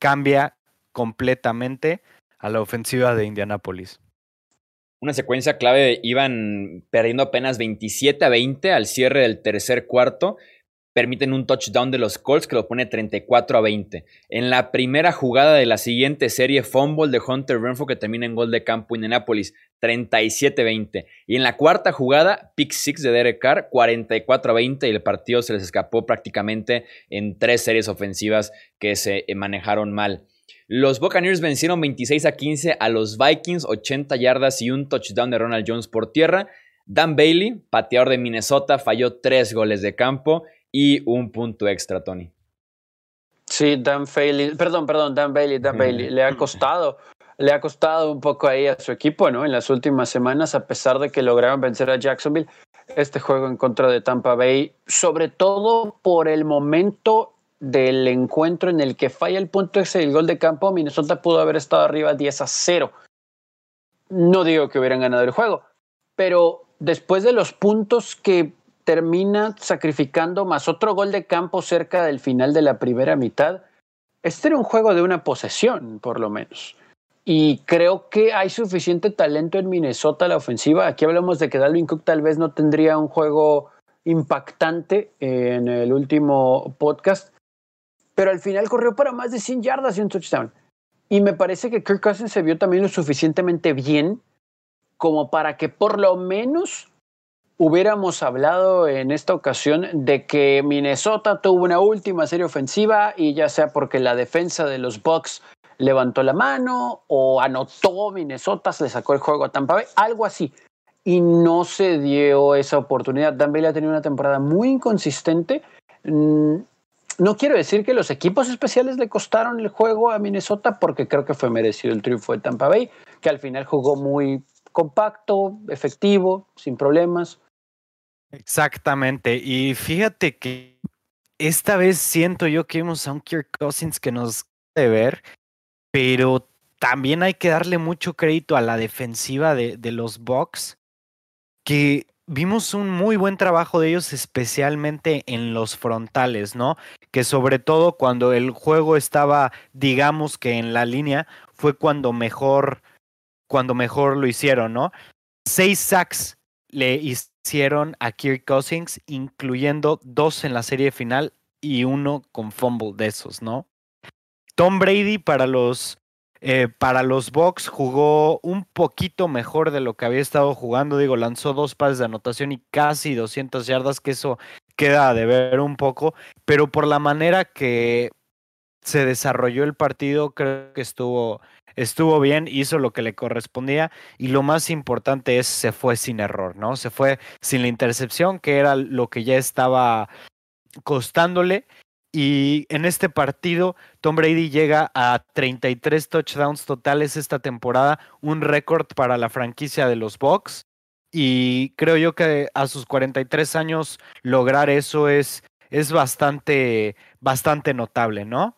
cambia completamente a la ofensiva de Indianapolis. Una secuencia clave, iban perdiendo apenas 27 a 20 al cierre del tercer cuarto permiten un touchdown de los Colts que lo pone 34 a 20. En la primera jugada de la siguiente serie, fumble de Hunter Renfro que termina en gol de campo Indianapolis, 37-20. Y en la cuarta jugada, pick six de Derek Carr, 44 a 20 y el partido se les escapó prácticamente en tres series ofensivas que se eh, manejaron mal. Los Buccaneers vencieron 26 a 15 a los Vikings, 80 yardas y un touchdown de Ronald Jones por tierra. Dan Bailey, pateador de Minnesota, falló tres goles de campo y un punto extra, Tony. Sí, Dan Bailey, perdón, perdón, Dan Bailey, Dan Bailey, le ha costado, le ha costado un poco ahí a su equipo, ¿no? En las últimas semanas, a pesar de que lograron vencer a Jacksonville, este juego en contra de Tampa Bay, sobre todo por el momento del encuentro en el que falla el punto extra y el gol de campo, Minnesota pudo haber estado arriba 10 a 0. No digo que hubieran ganado el juego, pero después de los puntos que termina sacrificando más otro gol de campo cerca del final de la primera mitad. Este era un juego de una posesión, por lo menos. Y creo que hay suficiente talento en Minnesota la ofensiva. Aquí hablamos de que Dalvin Cook tal vez no tendría un juego impactante en el último podcast, pero al final corrió para más de 100 yardas y un touchdown. Y me parece que Kirk Cousins se vio también lo suficientemente bien como para que por lo menos hubiéramos hablado en esta ocasión de que Minnesota tuvo una última serie ofensiva y ya sea porque la defensa de los Bucks levantó la mano o anotó Minnesota, se le sacó el juego a Tampa Bay, algo así. Y no se dio esa oportunidad. Dan Bailey ha tenido una temporada muy inconsistente. Mm, no quiero decir que los equipos especiales le costaron el juego a Minnesota porque creo que fue merecido el triunfo de Tampa Bay, que al final jugó muy compacto, efectivo, sin problemas. Exactamente. Y fíjate que esta vez siento yo que vimos a un Kirk Cousins que nos de ver, pero también hay que darle mucho crédito a la defensiva de, de los Bucks, que vimos un muy buen trabajo de ellos, especialmente en los frontales, ¿no? Que sobre todo cuando el juego estaba, digamos que en la línea, fue cuando mejor, cuando mejor lo hicieron, ¿no? Seis sacks le hicieron a Kirk Cousins, incluyendo dos en la serie final y uno con fumble de esos, ¿no? Tom Brady para los eh, para los Bucks jugó un poquito mejor de lo que había estado jugando. Digo, lanzó dos pases de anotación y casi 200 yardas, que eso queda de ver un poco. Pero por la manera que se desarrolló el partido, creo que estuvo, estuvo bien, hizo lo que le correspondía. Y lo más importante es, se fue sin error, ¿no? Se fue sin la intercepción, que era lo que ya estaba costándole. Y en este partido, Tom Brady llega a 33 touchdowns totales esta temporada, un récord para la franquicia de los Bucks. Y creo yo que a sus 43 años lograr eso es, es bastante, bastante notable, ¿no?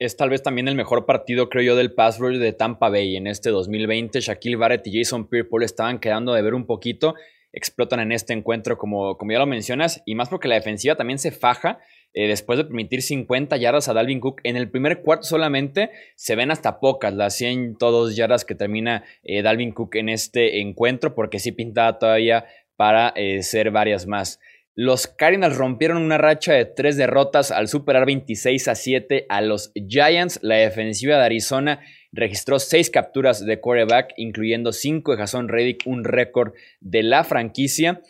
Es tal vez también el mejor partido, creo yo, del pass de Tampa Bay en este 2020. Shaquille Barrett y Jason Pierre estaban quedando de ver un poquito. Explotan en este encuentro, como, como ya lo mencionas, y más porque la defensiva también se faja eh, después de permitir 50 yardas a Dalvin Cook. En el primer cuarto solamente se ven hasta pocas las 100 todos yardas que termina eh, Dalvin Cook en este encuentro, porque sí pintaba todavía para eh, ser varias más. Los Cardinals rompieron una racha de tres derrotas al superar 26 a 7 a los Giants. La defensiva de Arizona registró seis capturas de quarterback, incluyendo cinco de Jason Reddick, un récord de la franquicia.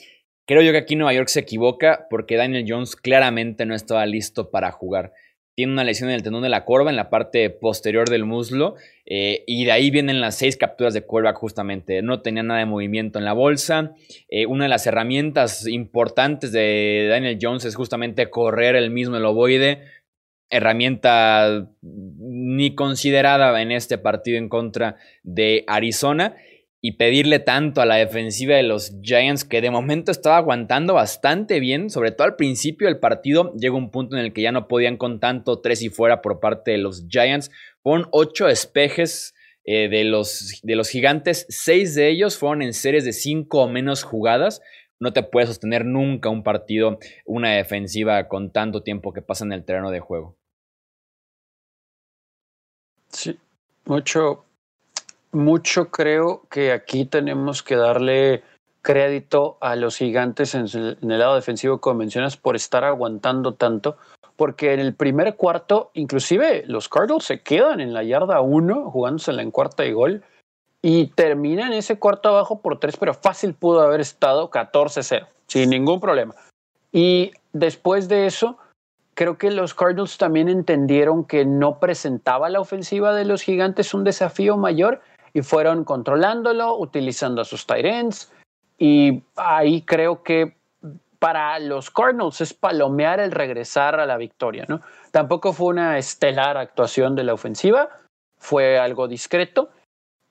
Creo yo que aquí Nueva York se equivoca porque Daniel Jones claramente no estaba listo para jugar. Tiene una lesión en el tendón de la corva en la parte posterior del muslo eh, y de ahí vienen las seis capturas de quarterback justamente. No tenía nada de movimiento en la bolsa. Eh, una de las herramientas importantes de Daniel Jones es justamente correr el mismo el ovoide. Herramienta ni considerada en este partido en contra de Arizona y pedirle tanto a la defensiva de los Giants que de momento estaba aguantando bastante bien, sobre todo al principio del partido llegó un punto en el que ya no podían con tanto tres y fuera por parte de los Giants. Fueron ocho espejes eh, de, los, de los gigantes, seis de ellos fueron en series de cinco o menos jugadas. No te puede sostener nunca un partido, una defensiva con tanto tiempo que pasa en el terreno de juego. Sí, mucho, mucho creo que aquí tenemos que darle crédito a los gigantes en, el lado defensivo, como mencionas, por estar aguantando tanto, porque en el primer cuarto, inclusive los Cardinals se quedan en la yarda 1, jugándose en cuarta y gol, y terminan ese cuarto abajo por tres, pero fácil pudo haber estado 14-0, sin ningún problema. Y después de eso, creo que los Cardinals también entendieron que no presentaba la ofensiva de los gigantes un desafío mayor y fueron controlándolo, utilizando a sus tight. Y ahí creo que para los Cardinals es palomear el regresar a la victoria. ¿no? Tampoco fue una estelar actuación de la ofensiva, fue algo discreto,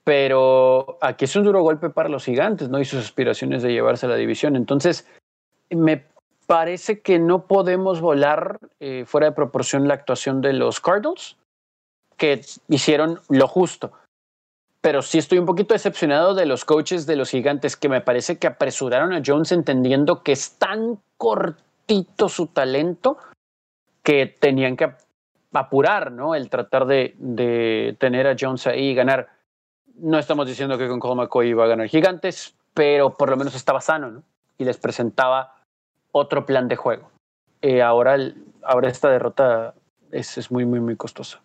pero aquí es un duro golpe para los gigantes ¿no? y sus aspiraciones de llevarse a la división. Entonces, me parece que no podemos volar eh, fuera de proporción la actuación de los Cardinals, que hicieron lo justo pero sí estoy un poquito decepcionado de los coaches de los gigantes que me parece que apresuraron a Jones entendiendo que es tan cortito su talento que tenían que apurar, ¿no? El tratar de, de tener a Jones ahí y ganar. No estamos diciendo que con Cole McCoy iba a ganar gigantes, pero por lo menos estaba sano, ¿no? Y les presentaba otro plan de juego. Eh, ahora, ahora esta derrota es, es muy, muy, muy costosa.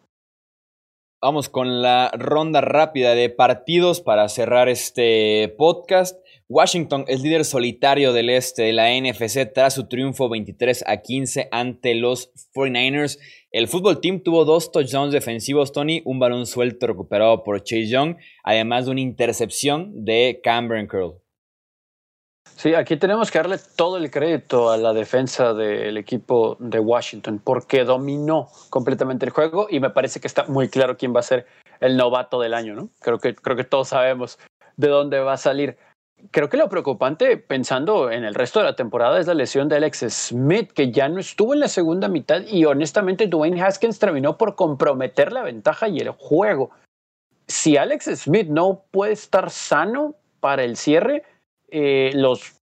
Vamos con la ronda rápida de partidos para cerrar este podcast. Washington es líder solitario del este de la NFC tras su triunfo 23 a 15 ante los 49ers. El fútbol team tuvo dos touchdowns defensivos, Tony, un balón suelto recuperado por Chase Young, además de una intercepción de Cameron Curl. Sí, aquí tenemos que darle todo el crédito a la defensa del equipo de Washington porque dominó completamente el juego y me parece que está muy claro quién va a ser el novato del año, ¿no? Creo que, creo que todos sabemos de dónde va a salir. Creo que lo preocupante, pensando en el resto de la temporada, es la lesión de Alex Smith, que ya no estuvo en la segunda mitad y honestamente Dwayne Haskins terminó por comprometer la ventaja y el juego. Si Alex Smith no puede estar sano para el cierre, eh, los,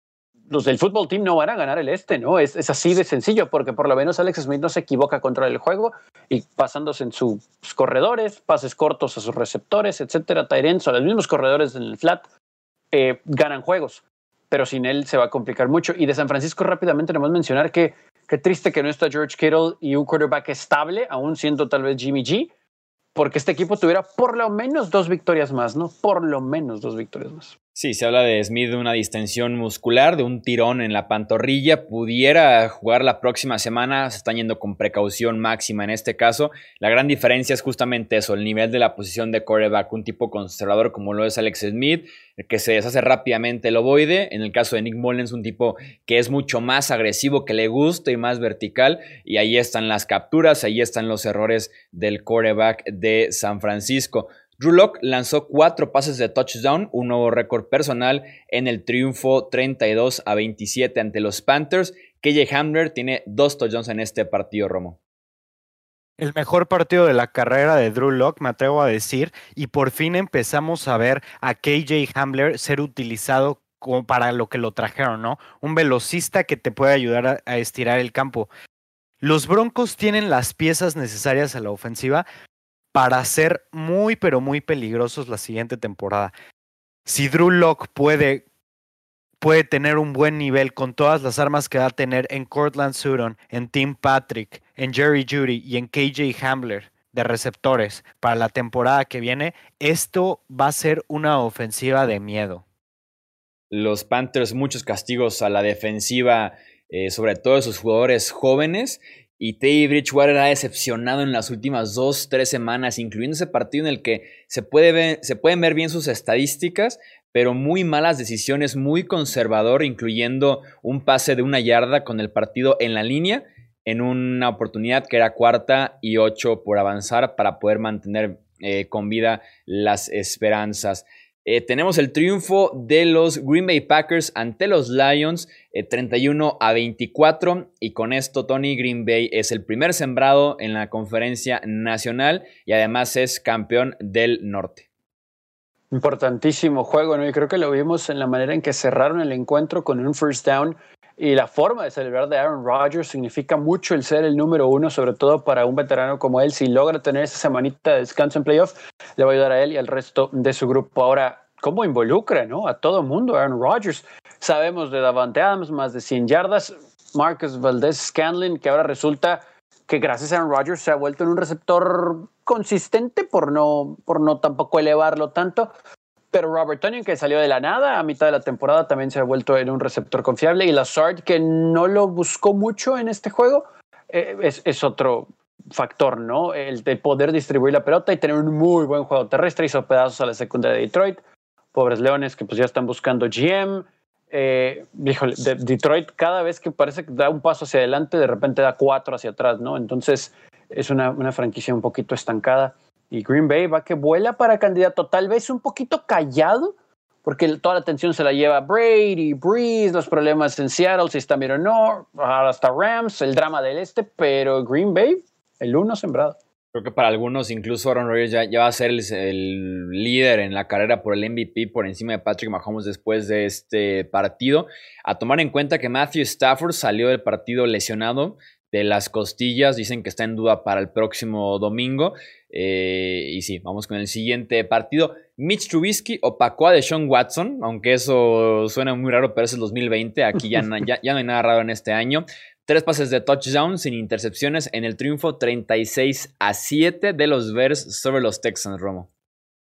los del fútbol team no van a ganar el este, ¿no? Es, es, así de sencillo, porque por lo menos Alex Smith no se equivoca contra el juego y pasándose en sus corredores, pases cortos a sus receptores, etcétera, Tyrens o los mismos corredores en el flat, eh, ganan juegos. Pero sin él se va a complicar mucho. Y de San Francisco rápidamente a mencionar que qué triste que no está George Kittle y un quarterback estable, aún siendo tal vez Jimmy G, porque este equipo tuviera por lo menos dos victorias más, ¿no? Por lo menos dos victorias más. Sí, se habla de Smith de una distensión muscular, de un tirón en la pantorrilla. Pudiera jugar la próxima semana, se están yendo con precaución máxima en este caso. La gran diferencia es justamente eso, el nivel de la posición de coreback, un tipo conservador como lo es Alex Smith, que se deshace rápidamente el ovoide. En el caso de Nick Mullens, un tipo que es mucho más agresivo, que le gusta y más vertical. Y ahí están las capturas, ahí están los errores del coreback de San Francisco. Drew Locke lanzó cuatro pases de touchdown, un nuevo récord personal en el triunfo 32 a 27 ante los Panthers. KJ Hamler tiene dos touchdowns en este partido, Romo. El mejor partido de la carrera de Drew Locke, me atrevo a decir, y por fin empezamos a ver a KJ Hamler ser utilizado como para lo que lo trajeron, ¿no? Un velocista que te puede ayudar a, a estirar el campo. Los Broncos tienen las piezas necesarias a la ofensiva, para ser muy, pero muy peligrosos la siguiente temporada. Si Drew Locke puede, puede tener un buen nivel con todas las armas que va a tener en Cortland Sutton, en Tim Patrick, en Jerry Judy y en KJ Hambler de receptores para la temporada que viene, esto va a ser una ofensiva de miedo. Los Panthers, muchos castigos a la defensiva, eh, sobre todo de sus jugadores jóvenes. Y Teddy Bridgewater ha decepcionado en las últimas dos, tres semanas, incluyendo ese partido en el que se, puede ver, se pueden ver bien sus estadísticas, pero muy malas decisiones, muy conservador, incluyendo un pase de una yarda con el partido en la línea, en una oportunidad que era cuarta y ocho por avanzar para poder mantener eh, con vida las esperanzas. Eh, tenemos el triunfo de los Green Bay Packers ante los Lions, 31 eh, a 24. Y con esto, Tony Green Bay es el primer sembrado en la conferencia nacional y además es campeón del norte. Importantísimo juego, ¿no? Y creo que lo vimos en la manera en que cerraron el encuentro con un first down y la forma de celebrar de Aaron Rodgers significa mucho el ser el número uno, sobre todo para un veterano como él. Si logra tener esa semanita de descanso en playoff, le va a ayudar a él y al resto de su grupo. Ahora, ¿cómo involucra ¿no? a todo mundo Aaron Rodgers? Sabemos de Davante Adams, más de 100 yardas. Marcus Valdez Scanlon, que ahora resulta que gracias a Aaron Rodgers se ha vuelto en un receptor consistente por no, por no tampoco elevarlo tanto. Pero Robert Tonyan, que salió de la nada a mitad de la temporada, también se ha vuelto en un receptor confiable. Y Lazard, que no lo buscó mucho en este juego, eh, es, otro factor, ¿no? El de poder distribuir la pelota y tener un muy buen juego terrestre. Hizo pedazos a la secundaria de Detroit. Pobres Leones que pues ya están buscando GM. Eh, híjole, de Detroit cada vez que parece que da un paso hacia adelante, de repente da cuatro hacia atrás, ¿no? Entonces es una, una franquicia un poquito estancada. Y Green Bay va que vuela para candidato, tal vez un poquito callado, porque toda la atención se la lleva Brady, Breeze, los problemas en Seattle, si está bien o no, hasta Rams, el drama del este, pero Green Bay, el uno sembrado. Creo que para algunos, incluso Aaron Rodgers ya, va a ser el, líder en la carrera por el MVP por encima de Patrick Mahomes después de este partido. A tomar en cuenta que Matthew Stafford salió del partido lesionado de las costillas, dicen que está en duda para el próximo domingo. Eh, y sí, vamos con el siguiente partido. Mitch Trubisky opacó a Deshaun Watson, aunque eso suena muy raro, pero es el 2020. Aquí ya, ya, no hay nada raro en este año. Tres pases de touchdown sin intercepciones en el triunfo 36 a 7 de los Bears sobre los Texans, Romo.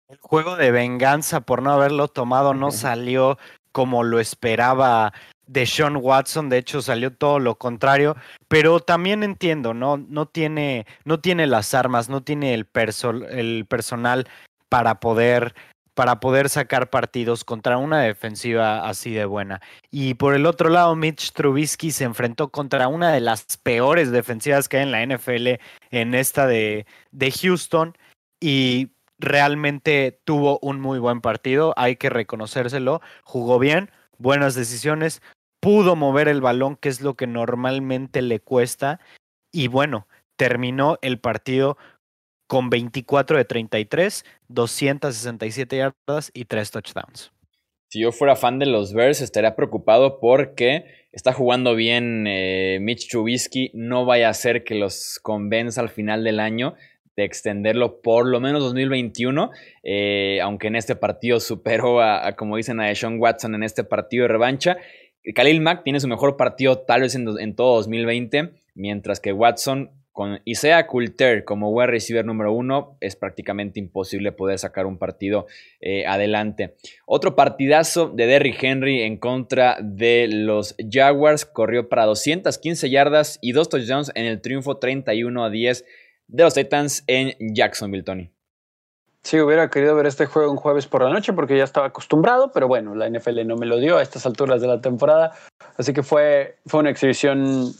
El juego de venganza por no haberlo tomado no salió como lo esperaba de Sean Watson, de hecho salió todo lo contrario, pero también entiendo, ¿no? No tiene, no tiene las armas, no tiene el, el personal para poder para poder sacar partidos contra una defensiva así de buena. Y por el otro lado, Mitch Trubisky se enfrentó contra una de las peores defensivas que hay en la NFL en esta de, de Houston y realmente tuvo un muy buen partido, hay que reconocérselo, jugó bien, buenas decisiones, pudo mover el balón, que es lo que normalmente le cuesta, y bueno, terminó el partido con 24 de 33, 267 yardas y 3 touchdowns. Si yo fuera fan de los Bears, estaría preocupado porque está jugando bien eh, Mitch Trubisky. No vaya a ser que los convenza al final del año de extenderlo por lo menos 2021, eh, aunque en este partido superó a, como dicen, a Sean Watson en este partido de revancha. Khalil Mack tiene su mejor partido tal vez en, todo 2020, mientras que Watson con Isaiah Coulter como wide receiver número uno, es prácticamente imposible poder sacar un partido eh, adelante. Otro partidazo de Derrick Henry en contra de los Jaguars. Corrió para 215 yardas y dos touchdowns en el triunfo 31 a 10 de los Titans en Jacksonville, Tony. Sí, hubiera querido ver este juego un jueves por la noche porque ya estaba acostumbrado, pero bueno, la NFL no me lo dio a estas alturas de la temporada. Así que fue, fue una exhibición,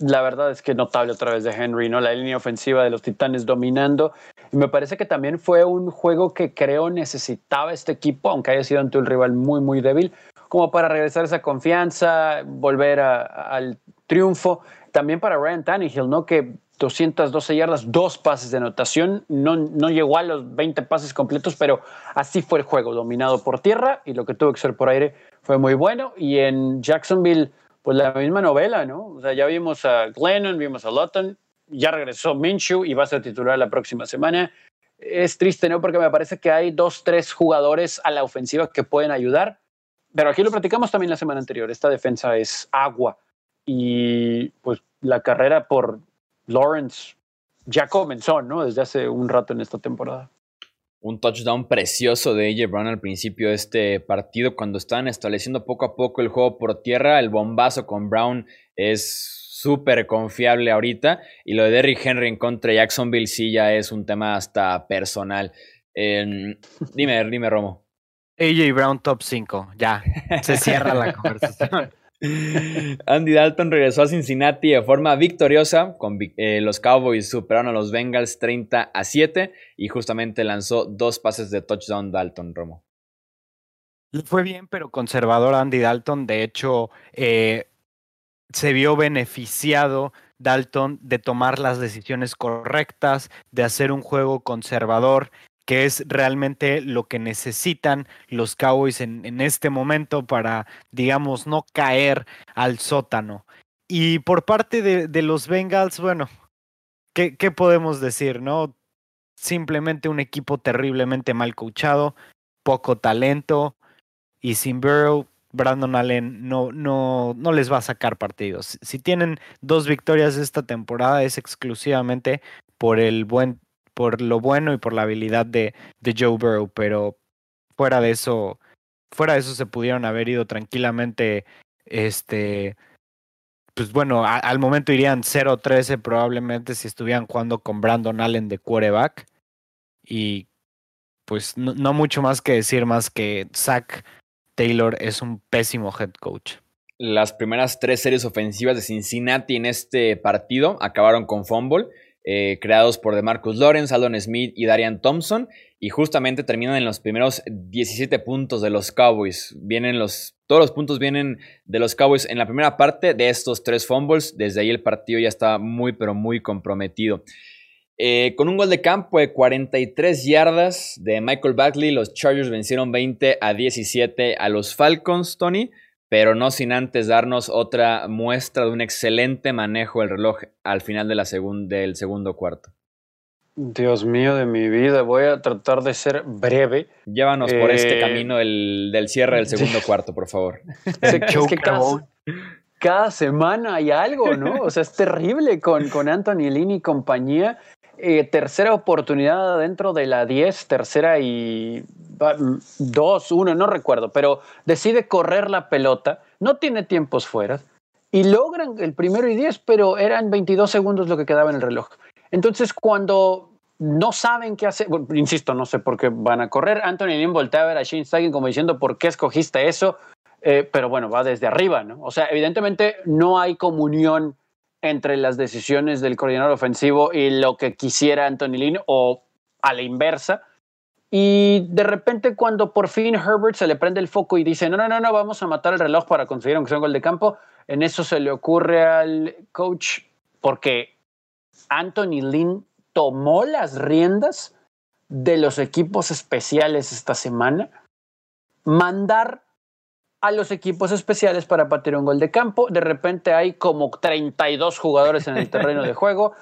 la verdad es que notable otra vez de Henry, ¿no? La línea ofensiva de los Titanes dominando. Y me parece que también fue un juego que creo necesitaba este equipo, aunque haya sido ante un rival muy, muy débil, como para regresar esa confianza, volver al triunfo. También para Ryan Tannehill, ¿no? Que 212 yardas, dos pases de anotación. No, no llegó a los 20 pases completos, pero así fue el juego, dominado por tierra y lo que tuvo que ser por aire fue muy bueno. Y en Jacksonville, pues la misma novela, ¿no? O sea, ya vimos a Glennon, vimos a Lutton, ya regresó Minshew y va a ser titular la próxima semana. Es triste, ¿no? Porque me parece que hay dos, tres jugadores a la ofensiva que pueden ayudar. Pero aquí lo platicamos también la semana anterior. Esta defensa es agua. Y pues la carrera por Lawrence ya comenzó, ¿no? Desde hace un rato en esta temporada. Un touchdown precioso de AJ Brown al principio de este partido, cuando estaban estableciendo poco a poco el juego por tierra. El bombazo con Brown es súper confiable ahorita. Y lo de Derrick Henry en contra de Jacksonville sí ya es un tema hasta personal. dime, dime, Romo. AJ Brown top 5, ya. Se cierra la *laughs* conversación. Andy Dalton regresó a Cincinnati de forma victoriosa. Con, eh, los Cowboys superaron a los Bengals 30 a 7 y justamente lanzó dos pases de touchdown Dalton Romo. Fue bien, pero conservador Andy Dalton. De hecho, eh, se vio beneficiado Dalton de tomar las decisiones correctas, de hacer un juego conservador que es realmente lo que necesitan los Cowboys en, este momento para, digamos, no caer al sótano. Y por parte de, los Bengals, bueno, ¿qué, ¿qué, podemos decir, no? Simplemente un equipo terriblemente mal coachado, poco talento y sin Burrow, Brandon Allen no, no, no les va a sacar partidos. Si tienen dos victorias esta temporada es exclusivamente por el buen por lo bueno y por la habilidad de, de Joe Burrow, pero fuera de eso, fuera de eso se pudieron haber ido tranquilamente, este, pues bueno, al momento irían 0-13 probablemente si estuvieran jugando con Brandon Allen de quarterback y pues no, no mucho más que decir más que Zach Taylor es un pésimo head coach. Las primeras tres series ofensivas de Cincinnati en este partido acabaron con fumble eh, creados por DeMarcus Lawrence, Aldon Smith y Darian Thompson. Y justamente terminan en los primeros 17 puntos de los Cowboys. Vienen los, todos los puntos vienen de los Cowboys en la primera parte de estos tres fumbles. Desde ahí el partido ya está muy, pero muy comprometido. Eh, con un gol de campo de 43 yardas de Michael Bagley, los Chargers vencieron 20 a 17 a los Falcons, Tony pero no sin antes darnos otra muestra de un excelente manejo del reloj al final de la del segundo cuarto. Dios mío de mi vida, voy a tratar de ser breve. Llévanos por este eh, camino del, cierre del *laughs* segundo cuarto, por favor. *laughs* es, que cada semana hay algo, ¿no? O sea, es terrible con, con Anthony Lynn y compañía. Eh, tercera oportunidad dentro de la 10, tercera y 2, 1, no recuerdo, pero decide correr la pelota, no tiene tiempos fuera y logran el primero y 10, pero eran 22 segundos lo que quedaba en el reloj. Entonces, cuando no saben qué hacer, insisto, no sé por qué van a correr, Anthony Lynn voltea a ver a Shane Steichen como diciendo, ¿por qué escogiste eso? Eh, pero bueno, va desde arriba, ¿no? O sea, evidentemente no hay comunión entre las decisiones del coordinador ofensivo y lo que quisiera Anthony Lynn o a la inversa. Y de repente cuando por fin Herbert se le prende el foco y dice, no, no, no, no, vamos a matar el reloj para conseguir un gol de campo, en eso se le ocurre al coach porque Anthony Lynn tomó las riendas de los equipos especiales esta semana, mandar a los equipos especiales para patear un gol de campo. De repente hay como 32 jugadores en el terreno de juego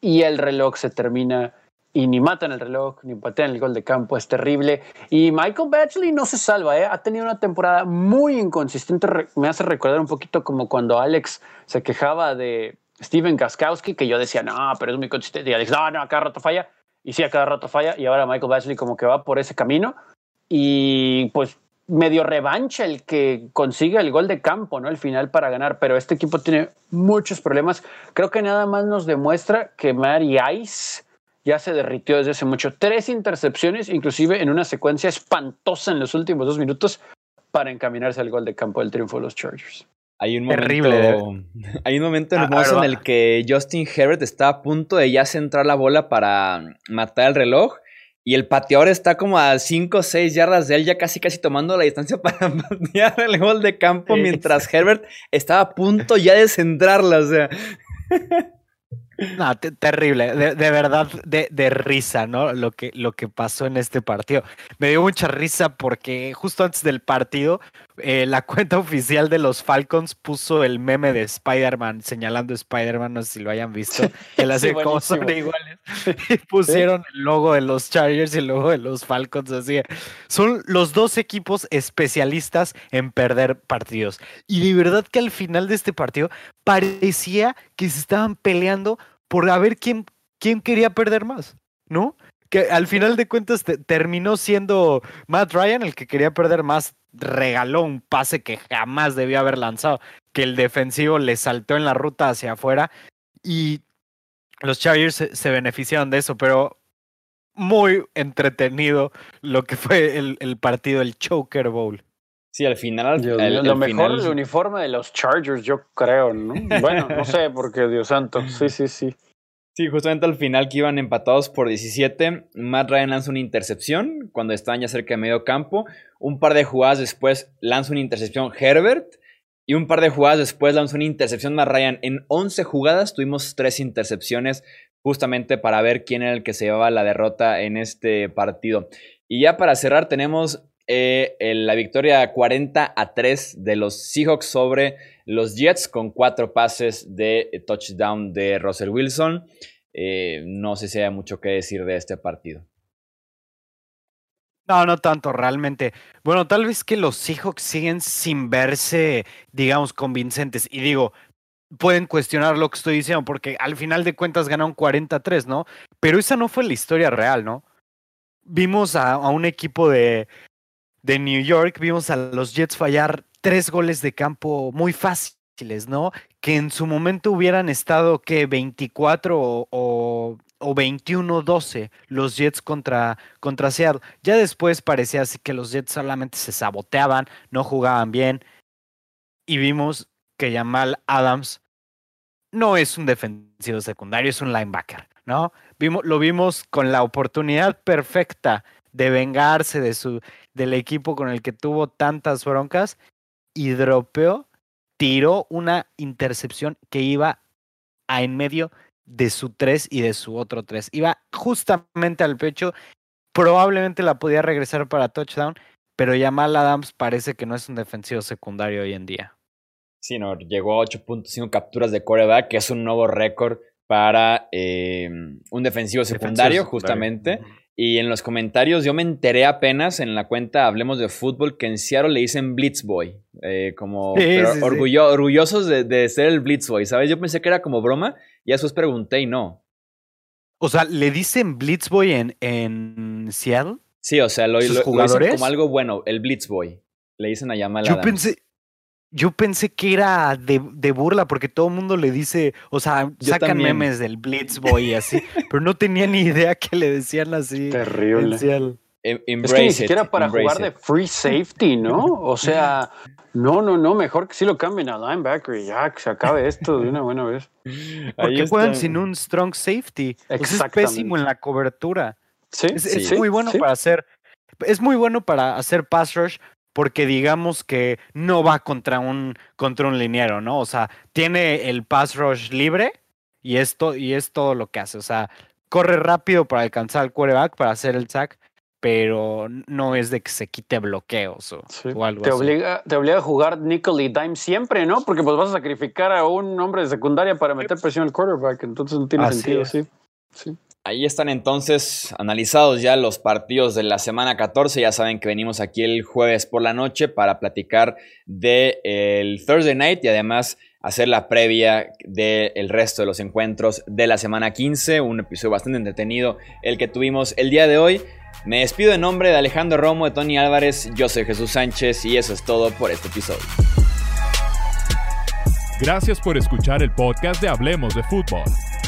y el reloj se termina y ni matan el reloj, ni patean el gol de campo, es terrible. Y Michael Batchley no se salva, ¿eh? ha tenido una temporada muy inconsistente, me hace recordar un poquito como cuando Alex se quejaba de Steven Gaskowski, que yo decía, no, pero es muy consistente, y Alex, no, no, a cada rato falla, y sí, a cada rato falla, y ahora Michael Batchley como que va por ese camino, y pues medio revancha el que consiga el gol de campo, ¿no? El final para ganar, pero este equipo tiene muchos problemas. Creo que nada más nos demuestra que Mary Ice ya se derritió desde hace mucho. Tres intercepciones, inclusive en una secuencia espantosa en los últimos dos minutos para encaminarse al gol de campo del triunfo de los Chargers. Hay un momento, Terrible. *laughs* Hay un momento ah, hermoso en el que Justin Herbert está a punto de ya centrar la bola para matar el reloj y el pateador está como a 5 o 6 yardas de él, ya casi casi tomando la distancia *laughs* para patear el gol de campo, mientras Herbert estaba a punto ya de centrarla, o sea. No, terrible, de, verdad, de, de, risa, ¿no? Lo que, lo que pasó en este partido. Me dio mucha risa porque justo antes del partido, eh, la cuenta oficial de los Falcons puso el meme de Spider-Man señalando Spider-Man, no sé si lo hayan visto, *laughs* que las sí, son iguales. *laughs* Y pusieron el logo de los Chargers y el logo de los Falcons, así. Son los dos equipos especialistas en perder partidos. Y de verdad que al final de este partido parecía que se estaban peleando por a ver quién, quién quería perder más, ¿no? Que al final de cuentas terminó siendo Matt Ryan el que quería perder más, regaló un pase que jamás debió haber lanzado, que el defensivo le saltó en la ruta hacia afuera y los Chargers se, beneficiaron de eso, pero muy entretenido lo que fue el, partido, el Choker Bowl. Sí, al final. lo mejor el uniforme de los Chargers, yo creo, ¿no? Bueno, no sé, porque Dios santo. Sí, sí, sí. Sí, justamente al final que iban empatados por 17, Matt Ryan lanza una intercepción cuando estaban ya cerca de medio campo. Un par de jugadas después lanza una intercepción Herbert. Y un par de jugadas después lanza una intercepción Matt Ryan. En 11 jugadas tuvimos tres intercepciones justamente para ver quién era el que se llevaba la derrota en este partido. Y ya para cerrar tenemos eh, la victoria 40 a 3 de los Seahawks sobre los Jets con cuatro pases de touchdown de Russell Wilson. Eh, no sé si hay mucho que decir de este partido. No, no tanto, realmente. Bueno, tal vez que los Seahawks siguen sin verse, digamos, convincentes. Y digo, pueden cuestionar lo que estoy diciendo, porque al final de cuentas ganaron 43, ¿no? Pero esa no fue la historia real, ¿no? Vimos a un equipo de, de New York, vimos a los Jets fallar tres goles de campo muy fáciles, ¿no? Que en su momento hubieran estado, que 24 o, o, 21-12 los Jets contra, contra Seattle. Ya después parecía así que los Jets solamente se saboteaban, no jugaban bien. Y vimos que Jamal Adams no es un defensivo secundario, es un linebacker, ¿no? Vimos, lo vimos con la oportunidad perfecta de vengarse de su, del equipo con el que tuvo tantas broncas y dropeó, tiró una intercepción que iba a en medio de su 3 y de su otro 3. Iba justamente al pecho, probablemente la podía regresar para touchdown, pero Jamal Adams parece que no es un defensivo secundario hoy en día. Sí, no, llegó a 8.5 capturas de coreback, que es un nuevo récord para eh, un defensivo secundario, justamente. Y en los comentarios yo me enteré apenas en la cuenta Hablemos de Fútbol que en Seattle le dicen Blitzboy. Eh, como *laughs* orgullosos de, ser el Blitzboy, ¿sabes? Yo pensé que era como broma y después pregunté y no. O sea, ¿le dicen Blitzboy en, en Seattle? Sí, o sea, lo, lo, como algo bueno, el Blitzboy. Le dicen a Yamal Yo pensé, yo pensé que era de, burla porque todo el mundo le dice, o sea, sacan memes del Blitzboy y así, *laughs* pero no tenía ni idea que le decían así. Terrible. Em, es que ni siquiera para jugar de free safety, ¿no? O sea, *laughs* no, no, no, mejor que sí lo cambien a linebacker y ya que se acabe esto de una buena vez. *laughs* Porque juegan sin un strong safety. es pésimo en la cobertura. Sí, es, muy bueno para hacer, es muy bueno para hacer pass rush, porque digamos que no va contra un, contra un liniero, ¿no? O sea, tiene el pass rush libre y esto, y es todo lo que hace. O sea, corre rápido para alcanzar el quarterback, para hacer el sack, pero no es de que se quite bloqueos o, algo te así. Obliga, te obliga a jugar nickel y dime siempre, ¿no? Porque pues vas a sacrificar a un hombre de secundaria para meter presión al quarterback, entonces no tiene sentido, sí. sí. Ahí están entonces analizados ya los partidos de la semana 14. Ya saben que venimos aquí el jueves por la noche para platicar del Thursday Night y además hacer la previa del resto de los encuentros de la semana 15. Un episodio bastante entretenido el que tuvimos el día de hoy. Me despido en nombre de Alejandro Romo, de Tony Álvarez. Yo soy Jesús Sánchez y eso es todo por este episodio. Gracias por escuchar el podcast de Hablemos de Fútbol.